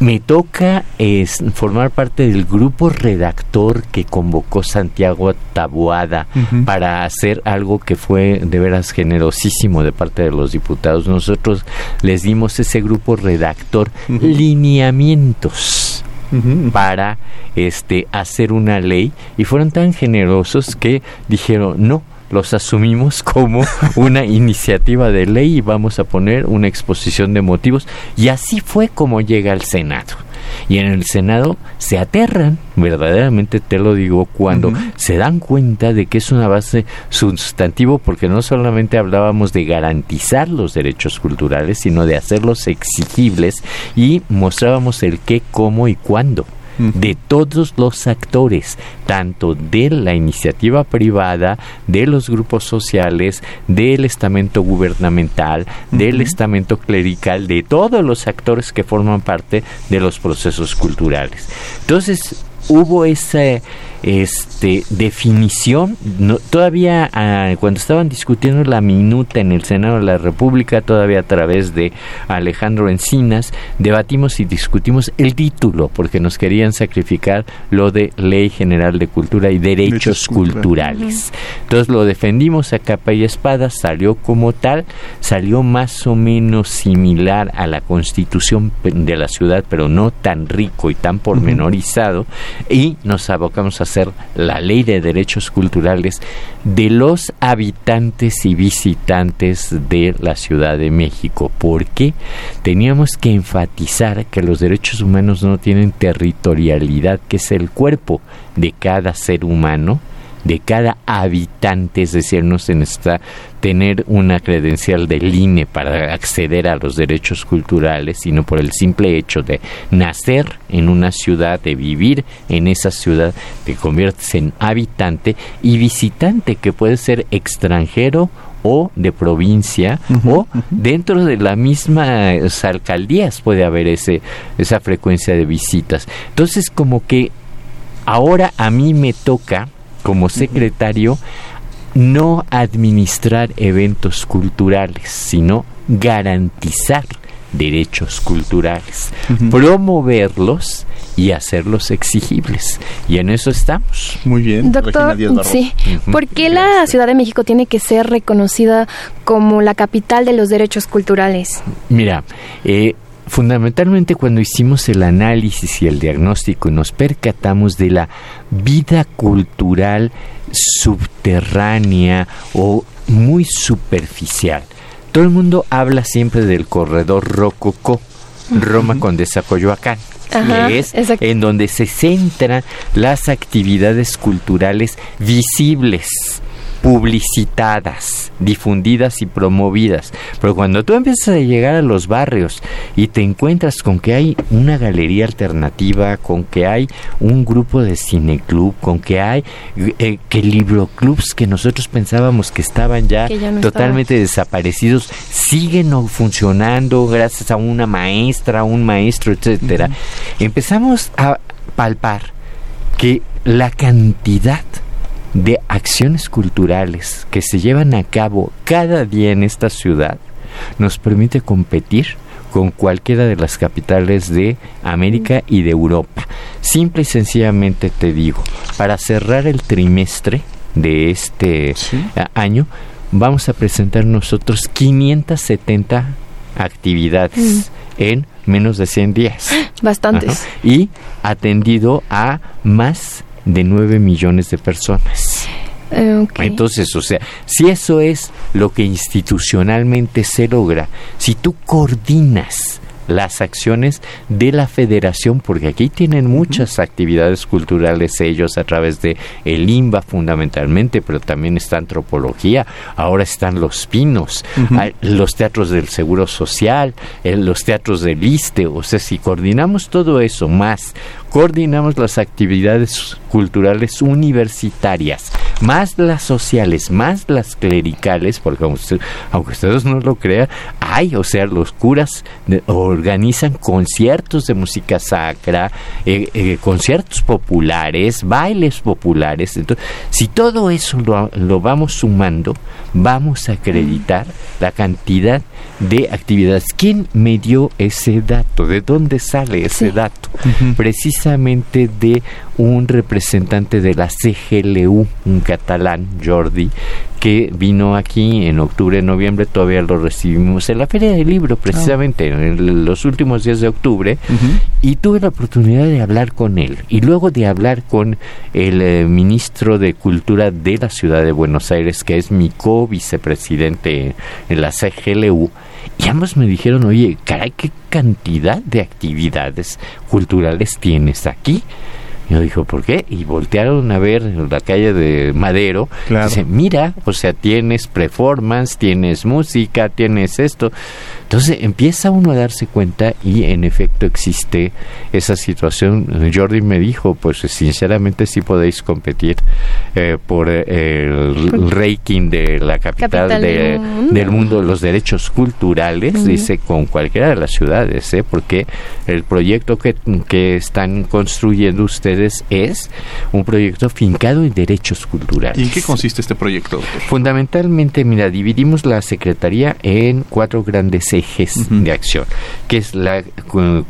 Me toca es, formar parte del grupo redactor que convocó Santiago Taboada para hacer algo que fue de veras generosísimo de parte de los diputados. Nosotros les dimos ese grupo redactor lineamientos para este hacer una ley. Y fueron tan generosos que dijeron no los asumimos como [LAUGHS] una iniciativa de ley y vamos a poner una exposición de motivos y así fue como llega al Senado y en el Senado se aterran verdaderamente te lo digo cuando se dan cuenta de que es una base sustantivo porque no solamente hablábamos de garantizar los derechos culturales sino de hacerlos exigibles y mostrábamos el qué cómo y cuándo. De todos los actores, tanto de la iniciativa privada, de los grupos sociales, del estamento gubernamental, del estamento clerical, de todos los actores que forman parte de los procesos culturales. Entonces, hubo esa este, definición, no, todavía ah, cuando estaban discutiendo la minuta en el Senado de la República, todavía a través de Alejandro Encinas, debatimos y discutimos el título, porque nos querían sacrificar lo de Ley General de Cultura y Derechos, Derechos Culturales. Entonces lo defendimos a capa y espada, salió como tal, salió más o menos similar a la constitución de la ciudad, pero no tan rico y tan pormenorizado, y nos abocamos a la ley de derechos culturales de los habitantes y visitantes de la Ciudad de México. ¿Por qué? Teníamos que enfatizar que los derechos humanos no tienen territorialidad, que es el cuerpo de cada ser humano de cada habitante, es decir, no se necesita tener una credencial del INE para acceder a los derechos culturales, sino por el simple hecho de nacer en una ciudad, de vivir en esa ciudad, te conviertes en habitante y visitante, que puede ser extranjero o de provincia o dentro de las mismas alcaldías puede haber ese esa frecuencia de visitas. Entonces como que ahora a mí me toca como secretario no administrar eventos culturales, sino garantizar derechos culturales, promoverlos y hacerlos exigibles. Y en eso estamos. Muy bien. Doctor, sí. ¿Por qué la Ciudad de México tiene que ser reconocida como la capital de los derechos culturales? Mira, eh, fundamentalmente cuando hicimos el análisis y el diagnóstico nos percatamos de la vida cultural subterránea o muy superficial. Todo el mundo habla siempre del corredor Rococó, Roma con Coyoacán, que es en donde se centran las actividades culturales visibles publicitadas, difundidas y promovidas. Pero cuando tú empiezas a llegar a los barrios y te encuentras con que hay una galería alternativa, con que hay un grupo de cineclub, con que hay eh, que libroclubs que nosotros pensábamos que estaban ya, totalmente desaparecidos, siguen funcionando gracias a una maestra, un maestro, etcétera. Empezamos a palpar que la cantidad de acciones culturales que se llevan a cabo cada día en esta ciudad nos permite competir con cualquiera de las capitales de América y de Europa. Simple y sencillamente te digo, para cerrar el trimestre de este año, vamos a presentar nosotros 570 actividades mm. en menos de 100 días. [GASPS] Bastantes. Y atendido a más de 9 millones de personas. Eh, Entonces, o sea, si eso es lo que institucionalmente se logra, si tú coordinas las acciones de la federación, porque aquí tienen muchas actividades culturales ellos a través de el IMBA fundamentalmente, pero también está antropología, ahora están los pinos, los teatros del Seguro Social, los teatros del ISTE, o sea, si coordinamos todo eso más, coordinamos las actividades culturales universitarias, más las sociales, más las clericales, porque aunque, ustedes no lo crean, hay, o sea, los curas organizan conciertos de música sacra, eh, eh, conciertos populares, bailes populares. Entonces, si todo eso lo, lo vamos sumando, vamos a acreditar la cantidad de actividades. ¿Quién me dio ese dato? ¿De dónde sale ese dato? Precisamente de un representante de la CGLU, un catalán, Jordi, que vino aquí en octubre, noviembre, todavía lo recibimos en la Feria del Libro, precisamente, ah. en los últimos días de octubre, y tuve la oportunidad de hablar con él, y luego de hablar con el eh, ministro de Cultura de la Ciudad de Buenos Aires, que es mi co-vicepresidente en la CGLU, y ambos me dijeron, oye, caray, qué cantidad de actividades culturales tienes aquí. Yo dijo, ¿por qué? Y voltearon a ver en la calle de Madero. Dice, mira, o sea, tienes performance, tienes música, tienes esto. Entonces empieza uno a darse cuenta y en efecto existe esa situación. Jordi me dijo, pues sinceramente sí podéis competir eh, por eh, el, ranking de la capital, del, mundo. de los derechos culturales, dice, con cualquiera de las ciudades, ¿eh? porque el proyecto que, que están construyendo ustedes es un proyecto fincado en derechos culturales. ¿Y en qué consiste este proyecto? Fundamentalmente, mira, dividimos la Secretaría en cuatro grandes ejes de acción, que es la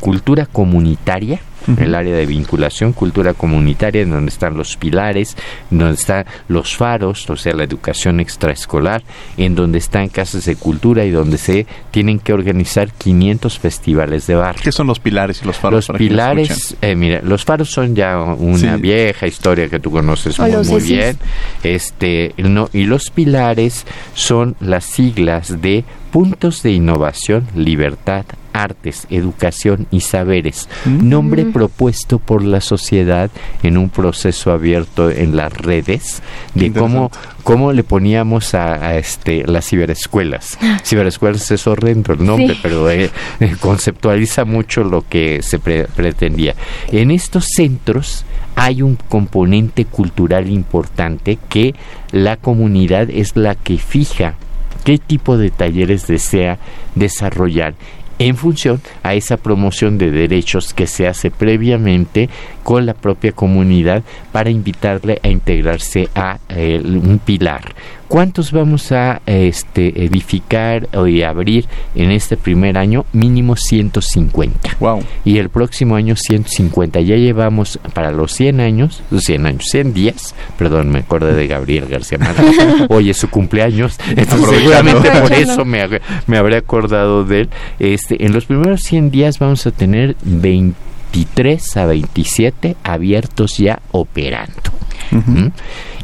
cultura comunitaria, el área de vinculación, cultura comunitaria, en donde están los pilares, en donde están los faros, o sea, la educación extraescolar, en donde están casas de cultura y donde se tienen que organizar 500 festivales de barrio. ¿Qué son los pilares y los faros? Los pilares, eh, mira, los faros son ya una vieja historia que tú conoces muy, muy bien. Este, no, y los pilares son las siglas de puntos de innovación, libertad, artes, educación y saberes. Nombre propuesto por la sociedad en un proceso abierto en las redes de cómo, cómo le poníamos a, este las ciberescuelas. [LAUGHS] Ciberescuelas es horrendo el nombre, pero eh, eh, conceptualiza mucho lo que se pretendía. En estos centros hay un componente cultural importante que la comunidad es la que fija qué tipo de talleres desea desarrollar en función a esa promoción de derechos que se hace previamente con la propia comunidad para invitarle a integrarse a eh, un pilar. ¿Cuántos vamos a este, edificar y abrir en este primer año? Mínimo 150. Wow. Y el próximo año 150. Ya llevamos para los 100 años, 100 años, 100 días, perdón, me acuerdo de Gabriel García Márquez. [LAUGHS] Hoy es su cumpleaños, entonces seguramente por eso me, me habré acordado de él. Este, en los primeros 100 días vamos a tener 23 a 27 abiertos ya operando. ¿Mm?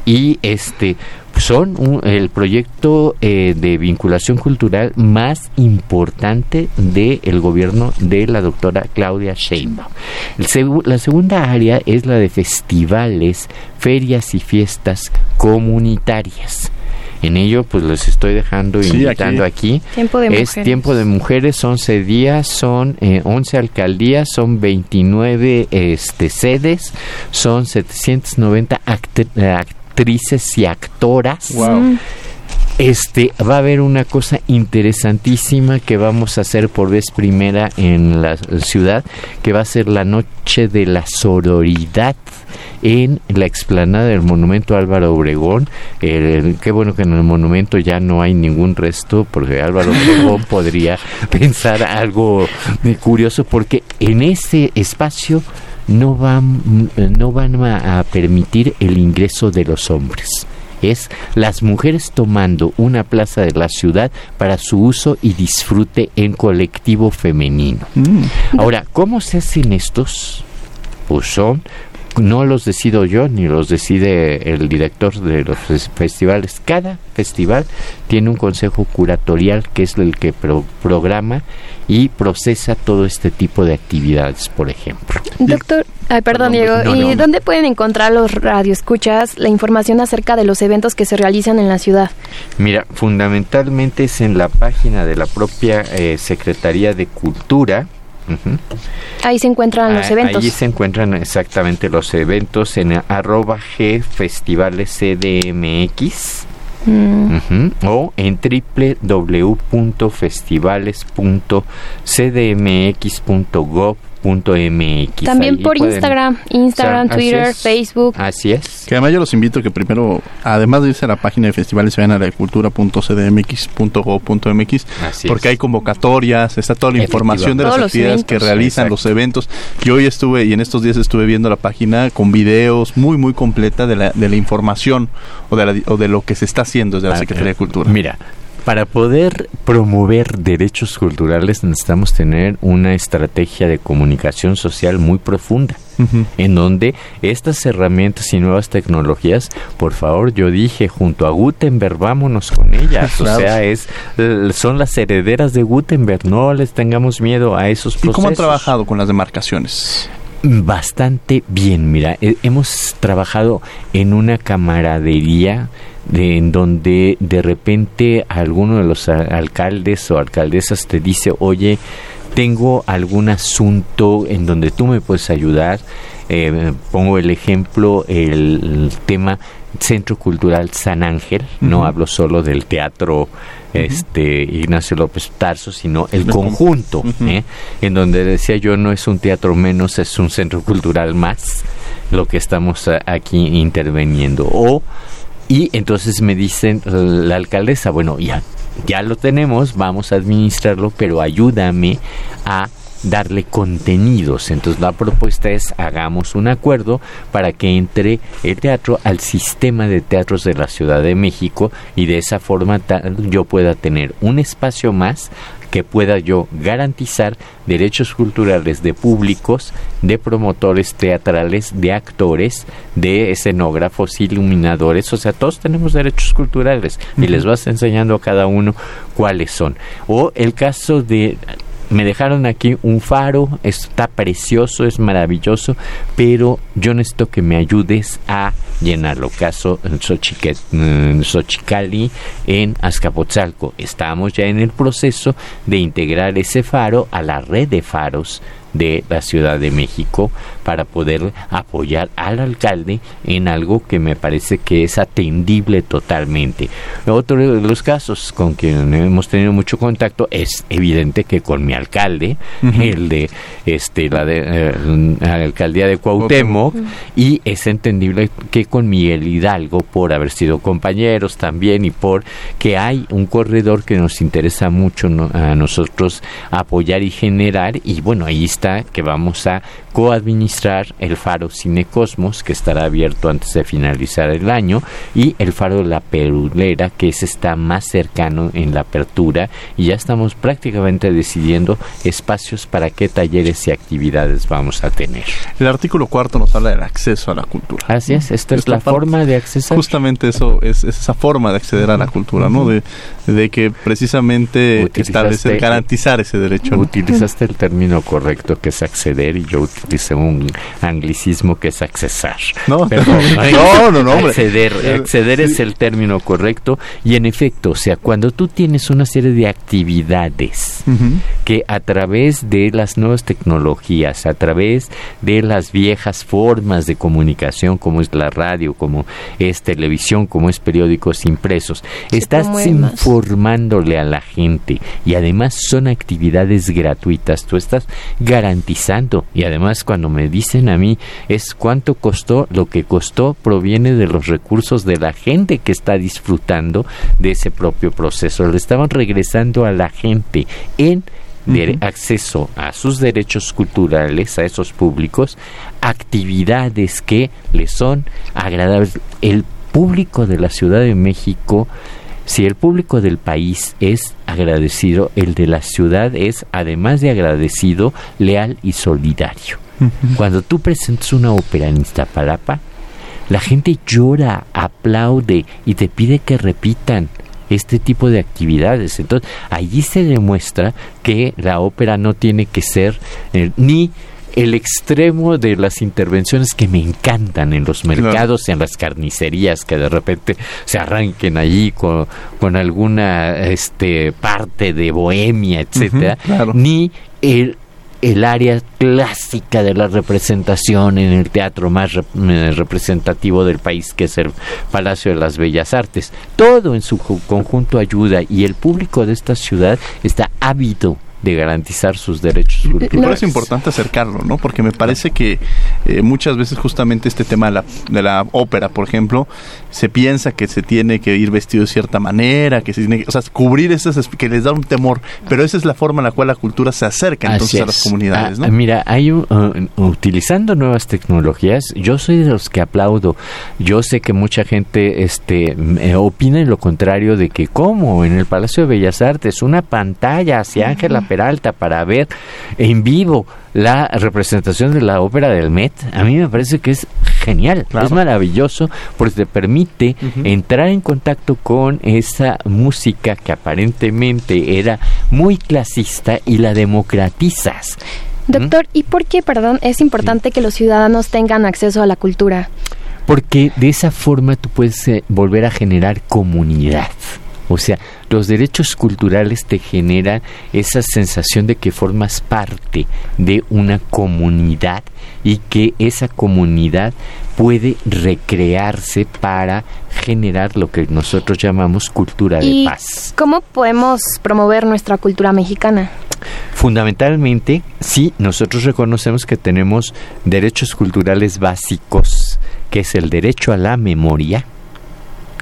Y este son el proyecto eh, de vinculación cultural más importante del gobierno de la doctora Claudia Sheinbaum. la segunda área es la de festivales, ferias y fiestas comunitarias. En ello, pues les estoy dejando invitando aquí. Tiempo de es mujeres. tiempo de mujeres, 11 días, son eh, 11 alcaldías, son 29 este, sedes, son 790 actrices y actoras. Wow. Este va a haber una cosa interesantísima que vamos a hacer por vez primera en la ciudad, que va a ser la noche de la sororidad en la explanada del monumento Álvaro Obregón. Eh, qué bueno que en el monumento ya no hay ningún resto, porque Álvaro Obregón [LAUGHS] podría pensar algo curioso, porque en ese espacio no van, no van a permitir el ingreso de los hombres es las mujeres tomando una plaza de la ciudad para su uso y disfrute en colectivo femenino. Mm. Ahora, ¿cómo se hacen estos? Pues son no los decido yo ni los decide el director de los festivales. Cada festival tiene un consejo curatorial que es el que pro programa y procesa todo este tipo de actividades, por ejemplo. Doctor, ay, perdón, Diego, no, ¿y no. dónde pueden encontrar los radioescuchas la información acerca de los eventos que se realizan en la ciudad? Mira, fundamentalmente es en la página de la propia eh, Secretaría de Cultura. Ahí se encuentran los Ah, eventos. Ahí se encuentran exactamente los eventos en arroba G Festivales CDMX. Mm. O en www.festivales.cdmx.gov.mx. También Ahí por pueden- Instagram, Instagram, Twitter. Facebook. Así es. Que además yo los invito a que primero, además de irse a la página de festivales, se vayan a la de cultura.cdmx.gov.mx Así porque es. hay convocatorias, está toda la información de las Todos actividades que realizan, Exacto. los eventos. Y hoy estuve, y en estos días estuve viendo la página con videos muy, muy completa de la, de la información o de, la- o de lo que se está haciendo desde la Secretaría de Cultura. Mira, para poder promover derechos culturales necesitamos tener una estrategia de comunicación social muy profunda. En donde estas herramientas y nuevas tecnologías, por favor, yo dije junto a Gutenberg, vámonos con ellas. Claro. [LAUGHS] O sea, es son las herederas de Gutenberg, no les tengamos miedo a esos ¿Y procesos. cómo han trabajado con las demarcaciones? Bastante bien, mira, eh, hemos trabajado en una camaradería de, en donde de repente alguno de los alcaldes o alcaldesas te dice, oye, tengo algún asunto en donde tú me puedes ayudar. Eh, pongo el ejemplo, el tema Centro Cultural San Ángel, no hablo solo del teatro este Ignacio López Tarso, sino el conjunto. ¿eh? en donde decía yo no es un teatro menos, es un centro cultural más lo que estamos a- aquí interviniendo. O y entonces me dicen eh, la alcaldesa, bueno, ya ya lo tenemos, vamos a administrarlo, pero ayúdame a darle contenidos. Entonces la propuesta es hagamos un acuerdo para que entre el teatro al sistema de teatros de la Ciudad de México y de esa forma yo pueda tener un espacio más que pueda yo garantizar derechos culturales de públicos, de promotores teatrales, de actores, de escenógrafos, iluminadores, o sea, todos tenemos derechos culturales y les vas enseñando a cada uno cuáles son. O el caso de me dejaron aquí un faro, está precioso, es maravilloso, pero yo necesito que me ayudes a llenarlo. Caso en Xochicali, en Azcapotzalco. Estamos ya en el proceso de integrar ese faro a la red de faros de la Ciudad de México para poder apoyar al alcalde en algo que me parece que es atendible totalmente. Otro de los casos con quien hemos tenido mucho contacto es evidente que con mi alcalde, el de este la de eh, la alcaldía de Cuauhtémoc y es entendible que con Miguel Hidalgo por haber sido compañeros también y por que hay un corredor que nos interesa mucho a nosotros apoyar y generar y bueno, ahí está que vamos a coadministrar el faro Cinecosmos, que estará abierto antes de finalizar el año, y el faro la Perulera, que es está más cercano en la apertura, y ya estamos prácticamente decidiendo espacios para qué talleres y actividades vamos a tener. El artículo cuarto nos habla del acceso a la cultura. Así es, esta es, la forma de acceder. Justamente eso es, esa forma de acceder a la cultura, ¿no? De, de que precisamente establecer, garantizar ese derecho. Utilizaste el término correcto que es acceder y yo utilicé un anglicismo que es accesar. No, no, no, no, Acceder, acceder es el término correcto. Y en efecto, o sea, cuando tú tienes una serie de actividades que a través de las nuevas tecnologías, a través de las viejas formas de comunicación como es la radio, como es televisión, como es periódicos impresos, estás informándole a la gente. Y además son actividades gratuitas, tú estás garantizando y además cuando me dicen a mí es cuánto costó, lo que costó proviene de los recursos de la gente que está disfrutando de ese propio proceso. Le estaban regresando a la gente en acceso a sus derechos culturales, a esos públicos, actividades que le son agradables. El público de la Ciudad de México si el público del país es agradecido, el de la ciudad es, además de agradecido, leal y solidario. Cuando tú presentas una ópera en Iztapalapa, la gente llora, aplaude y te pide que repitan este tipo de actividades. Entonces, allí se demuestra que la ópera no tiene que ser eh, ni el extremo de las intervenciones que me encantan en los mercados en las carnicerías que de repente se arranquen allí con, con alguna este parte de bohemia etcétera ni el el área clásica de la representación en el teatro más eh, representativo del país, que es el Palacio de las Bellas Artes. Todo en su conjunto ayuda y el público de esta ciudad está ávido de garantizar sus derechos culturales. es importante acercarlo, ¿no? Porque me parece que eh, muchas veces justamente este tema de la, de la ópera, por ejemplo, se piensa que se tiene que ir vestido de cierta manera, que se tiene que, o sea, cubrir esas que les da un temor, pero esa es la forma en la cual la cultura se acerca entonces a las comunidades, ¿no? Ah, mira, hay uh, utilizando nuevas tecnologías, yo soy de los que aplaudo. Yo sé que mucha gente este opina en lo contrario de que cómo en el Palacio de Bellas Artes una pantalla hacia Ángela Peralta para ver en vivo la representación de la ópera del Met, a mí me parece que es genial, es maravilloso porque te permite entrar en contacto con esa música que aparentemente era muy clasista y la democratizas. Doctor, ¿y por qué, perdón, es importante que los ciudadanos tengan acceso a la cultura? Porque de esa forma tú puedes eh, volver a generar comunidad. O sea, los derechos culturales te generan esa sensación de que formas parte de una comunidad y que esa comunidad puede recrearse para generar lo que nosotros llamamos cultura de paz. ¿Cómo podemos promover nuestra cultura mexicana? Fundamentalmente, sí, nosotros reconocemos que tenemos derechos culturales básicos, que es el derecho a la memoria,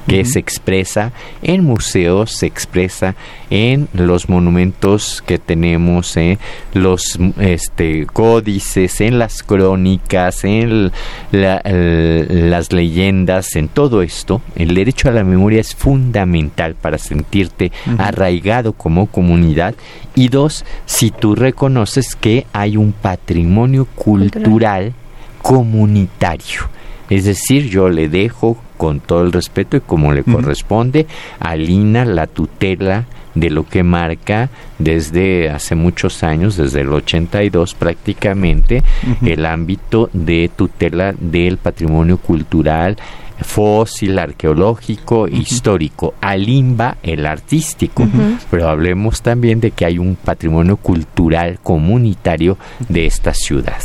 que se expresa en museos, se expresa en los monumentos que tenemos, en los este, códices, en las crónicas, en las leyendas, en todo esto. El derecho a la memoria es fundamental para sentirte arraigado como comunidad. Y dos, si tú reconoces que hay un patrimonio cultural comunitario. Es decir, yo le dejo con todo el respeto y como le corresponde al INA la tutela de lo que marca desde hace muchos años, desde el 82 prácticamente, el ámbito de tutela del patrimonio cultural fósil, arqueológico, histórico, alimba el artístico, pero hablemos también de que hay un patrimonio cultural comunitario de esta ciudad.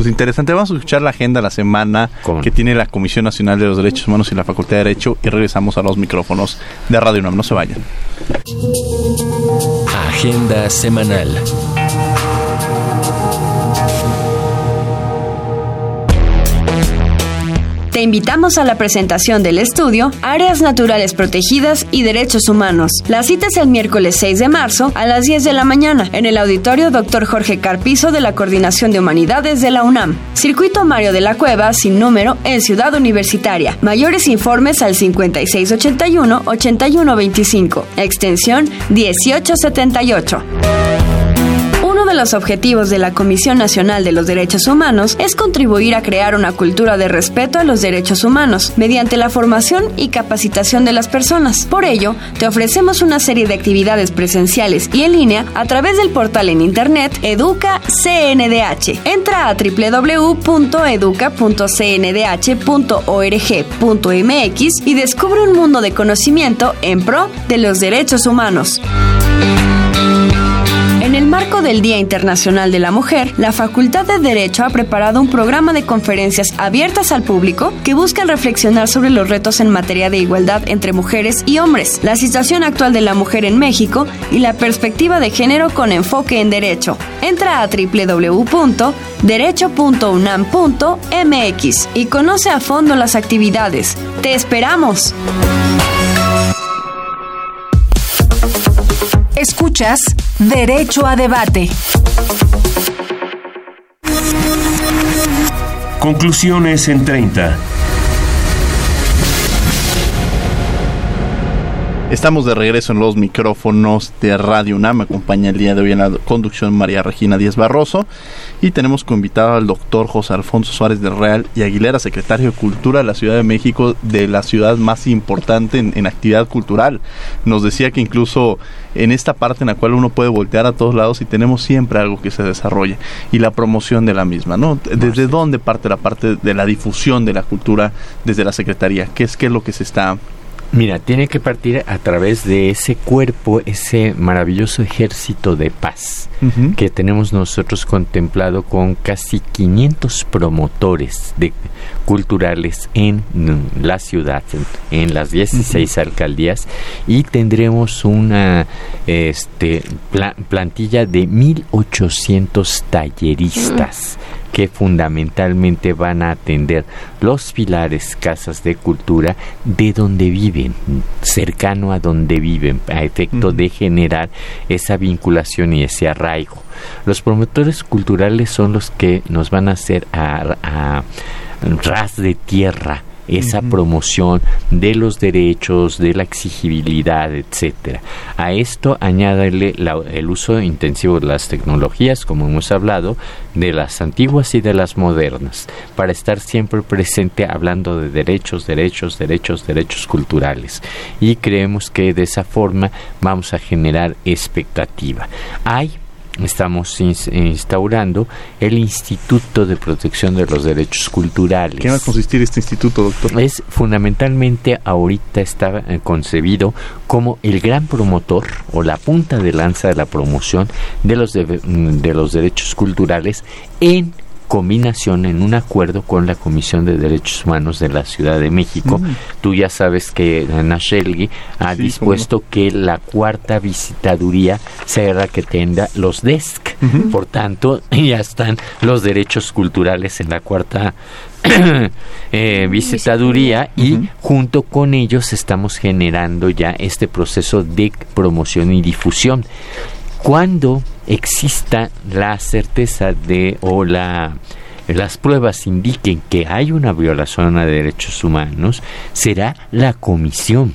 Pues interesante, vamos a escuchar la agenda de la semana que tiene la Comisión Nacional de los Derechos Humanos y la Facultad de Derecho y regresamos a los micrófonos de Radio UNAM. No se vayan. Agenda semanal. Te invitamos a la presentación del estudio Áreas Naturales Protegidas y Derechos Humanos. La cita es el miércoles 6 de marzo a las 10 de la mañana en el auditorio Dr. Jorge Carpizo de la Coordinación de Humanidades de la UNAM. Circuito Mario de la Cueva, sin número, en Ciudad Universitaria. Mayores informes al 5681-8125. Extensión 1878 de los objetivos de la Comisión Nacional de los Derechos Humanos es contribuir a crear una cultura de respeto a los derechos humanos mediante la formación y capacitación de las personas. Por ello, te ofrecemos una serie de actividades presenciales y en línea a través del portal en internet Educa CNDH. Entra a www.educa.cndh.org.mx y descubre un mundo de conocimiento en pro de los derechos humanos. El marco del Día Internacional de la Mujer, la Facultad de Derecho ha preparado un programa de conferencias abiertas al público que buscan reflexionar sobre los retos en materia de igualdad entre mujeres y hombres, la situación actual de la mujer en México y la perspectiva de género con enfoque en derecho. Entra a www.derecho.unam.mx y conoce a fondo las actividades. ¡Te esperamos! Escuchas Derecho a Debate. Conclusiones en 30. Estamos de regreso en los micrófonos de Radio UNAM. Me acompaña el día de hoy en la conducción María Regina Díaz Barroso. Y tenemos como invitado al doctor José Alfonso Suárez del Real y Aguilera, secretario de Cultura de la Ciudad de México, de la ciudad más importante en, actividad cultural. Nos decía que incluso en esta parte en la cual uno puede voltear a todos lados y tenemos siempre algo que se desarrolla. Y la promoción de la misma, ¿no? ¿Desde dónde parte la parte de la difusión de la cultura desde la Secretaría? ¿Qué es, qué es lo que se está Mira, tiene que partir a través de ese cuerpo, ese maravilloso ejército de paz que tenemos nosotros contemplado con casi 500 promotores de, culturales en la ciudad, en, las 16 alcaldías. Y tendremos una este, plantilla de 1800 talleristas [GASPS] [SNIFFS] que fundamentalmente van a atender los pilares casas de cultura de donde viven, cercano a donde viven, a efecto de generar esa vinculación y ese arraigo. Los promotores culturales son los que nos van a hacer a ras de tierra esa promoción de los derechos, de la exigibilidad, etcétera. A esto añádale el uso intensivo de las tecnologías, como hemos hablado, de las antiguas y de las modernas, para estar siempre presente hablando de derechos, derechos, derechos, derechos culturales. Y creemos que de esa forma vamos a generar expectativa. Hay estamos instaurando el Instituto de Protección de los Derechos Culturales. ¿Qué va a consistir este instituto, doctor? Es fundamentalmente ahorita está eh, concebido como el gran promotor o la punta de lanza de la promoción de los de los derechos culturales en combinación en un acuerdo con la Comisión de Derechos Humanos de la Ciudad de México. Mm. Tú ya sabes que Nashelgi ha dispuesto que la cuarta visitaduría sea la que tenga los DESC. Por tanto, [LAUGHS] ya están los derechos culturales en la cuarta [CLEARS THROAT] eh, visitaduría y junto con ellos estamos generando ya este proceso de promoción y difusión cuando exista la certeza de o la las pruebas indiquen que hay una violación a derechos humanos, será la comisión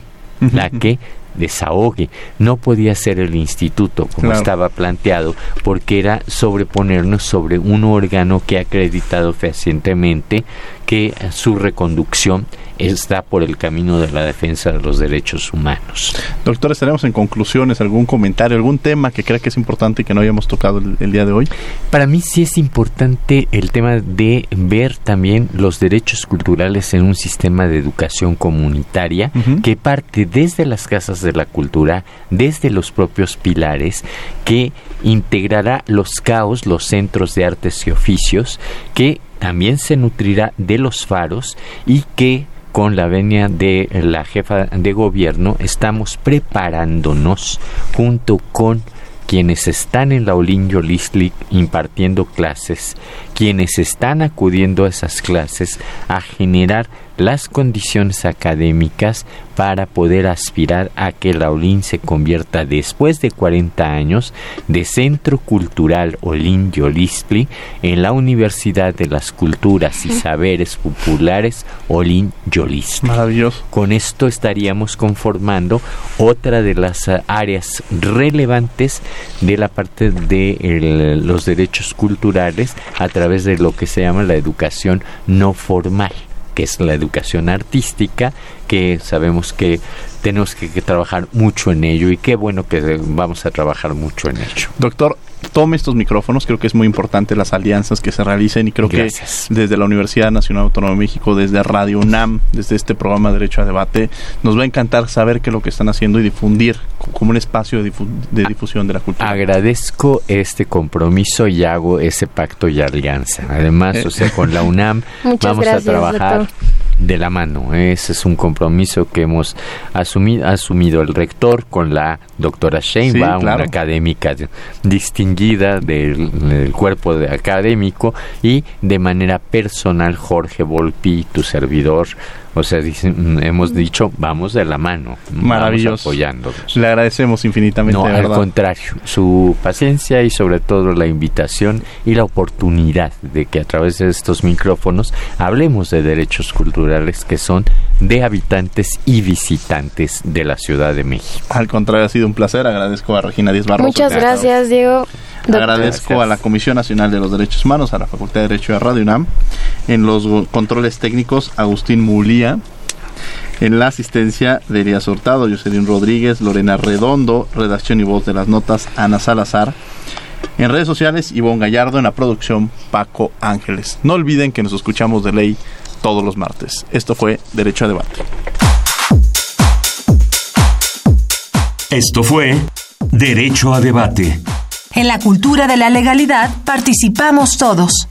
la que desahogue. No podía ser el instituto como estaba planteado, porque era sobreponernos sobre un órgano que ha acreditado fehacientemente que su reconducción está por el camino de la defensa de los derechos humanos. Doctor, estaremos en conclusiones, algún comentario, algún tema que crea que es importante y que no hayamos tocado el, día de hoy. Para mí sí es importante el tema de ver también los derechos culturales en un sistema de educación comunitaria que parte desde las casas de la cultura, desde los propios pilares, que integrará los caos, los centros de artes y oficios, que también se nutrirá de los faros y que con la venia de la jefa de gobierno estamos preparándonos junto con quienes están en la Olinjo Listli impartiendo clases, quienes están acudiendo a esas clases a generar las condiciones académicas para poder aspirar a que la Olin se convierta después de 40 años de Centro Cultural Olin Yolistli en la Universidad de las Culturas y Saberes Populares Olin Yolistli. Maravilloso. Con esto estaríamos conformando otra de las áreas relevantes de la parte de los derechos culturales a través de lo que se llama la educación no formal que es la educación artística, que sabemos que tenemos que, trabajar mucho en ello y qué bueno que vamos a trabajar mucho en ello. Doctor, tome estos micrófonos, creo que es muy importante las alianzas que se realicen y creo que desde la Universidad Nacional Autónoma de México, desde Radio UNAM, desde este programa Derecho a Debate, nos va a encantar saber qué es lo que están haciendo y difundir como un espacio de, difusión de la cultura. Agradezco este compromiso y hago ese pacto y alianza. Además, o sea, con la UNAM [LAUGHS] vamos a trabajar de la mano. Ese es un compromiso que hemos asumido, asumido el rector con la doctora Sheinbaum, una académica distinguida del, cuerpo de académico, y de manera personal Jorge Volpi, tu servidor, o sea, hemos dicho, vamos de la mano. Maravilloso. Apoyándonos. Le agradecemos infinitamente. No, al contrario, su paciencia y sobre todo la invitación y la oportunidad de que a través de estos micrófonos hablemos de derechos culturales que son de habitantes y visitantes de la Ciudad de México. Al contrario, ha sido un placer. Agradezco a Regina Díaz Barroso. Muchas gracias, Diego. Agradezco a la Comisión Nacional de los Derechos Humanos, a la Facultad de Derecho de Radio UNAM, en los controles técnicos Agustín Mulía, en la asistencia de Elías Hurtado, Jocelyn Rodríguez, Lorena Redondo, redacción y voz de las notas Ana Salazar. En redes sociales, Ivonne Gallardo, en la producción Paco Ángeles. No olviden que nos escuchamos de ley todos los martes. Esto fue Derecho a Debate. Esto fue Derecho a Debate. En la cultura de la legalidad participamos todos.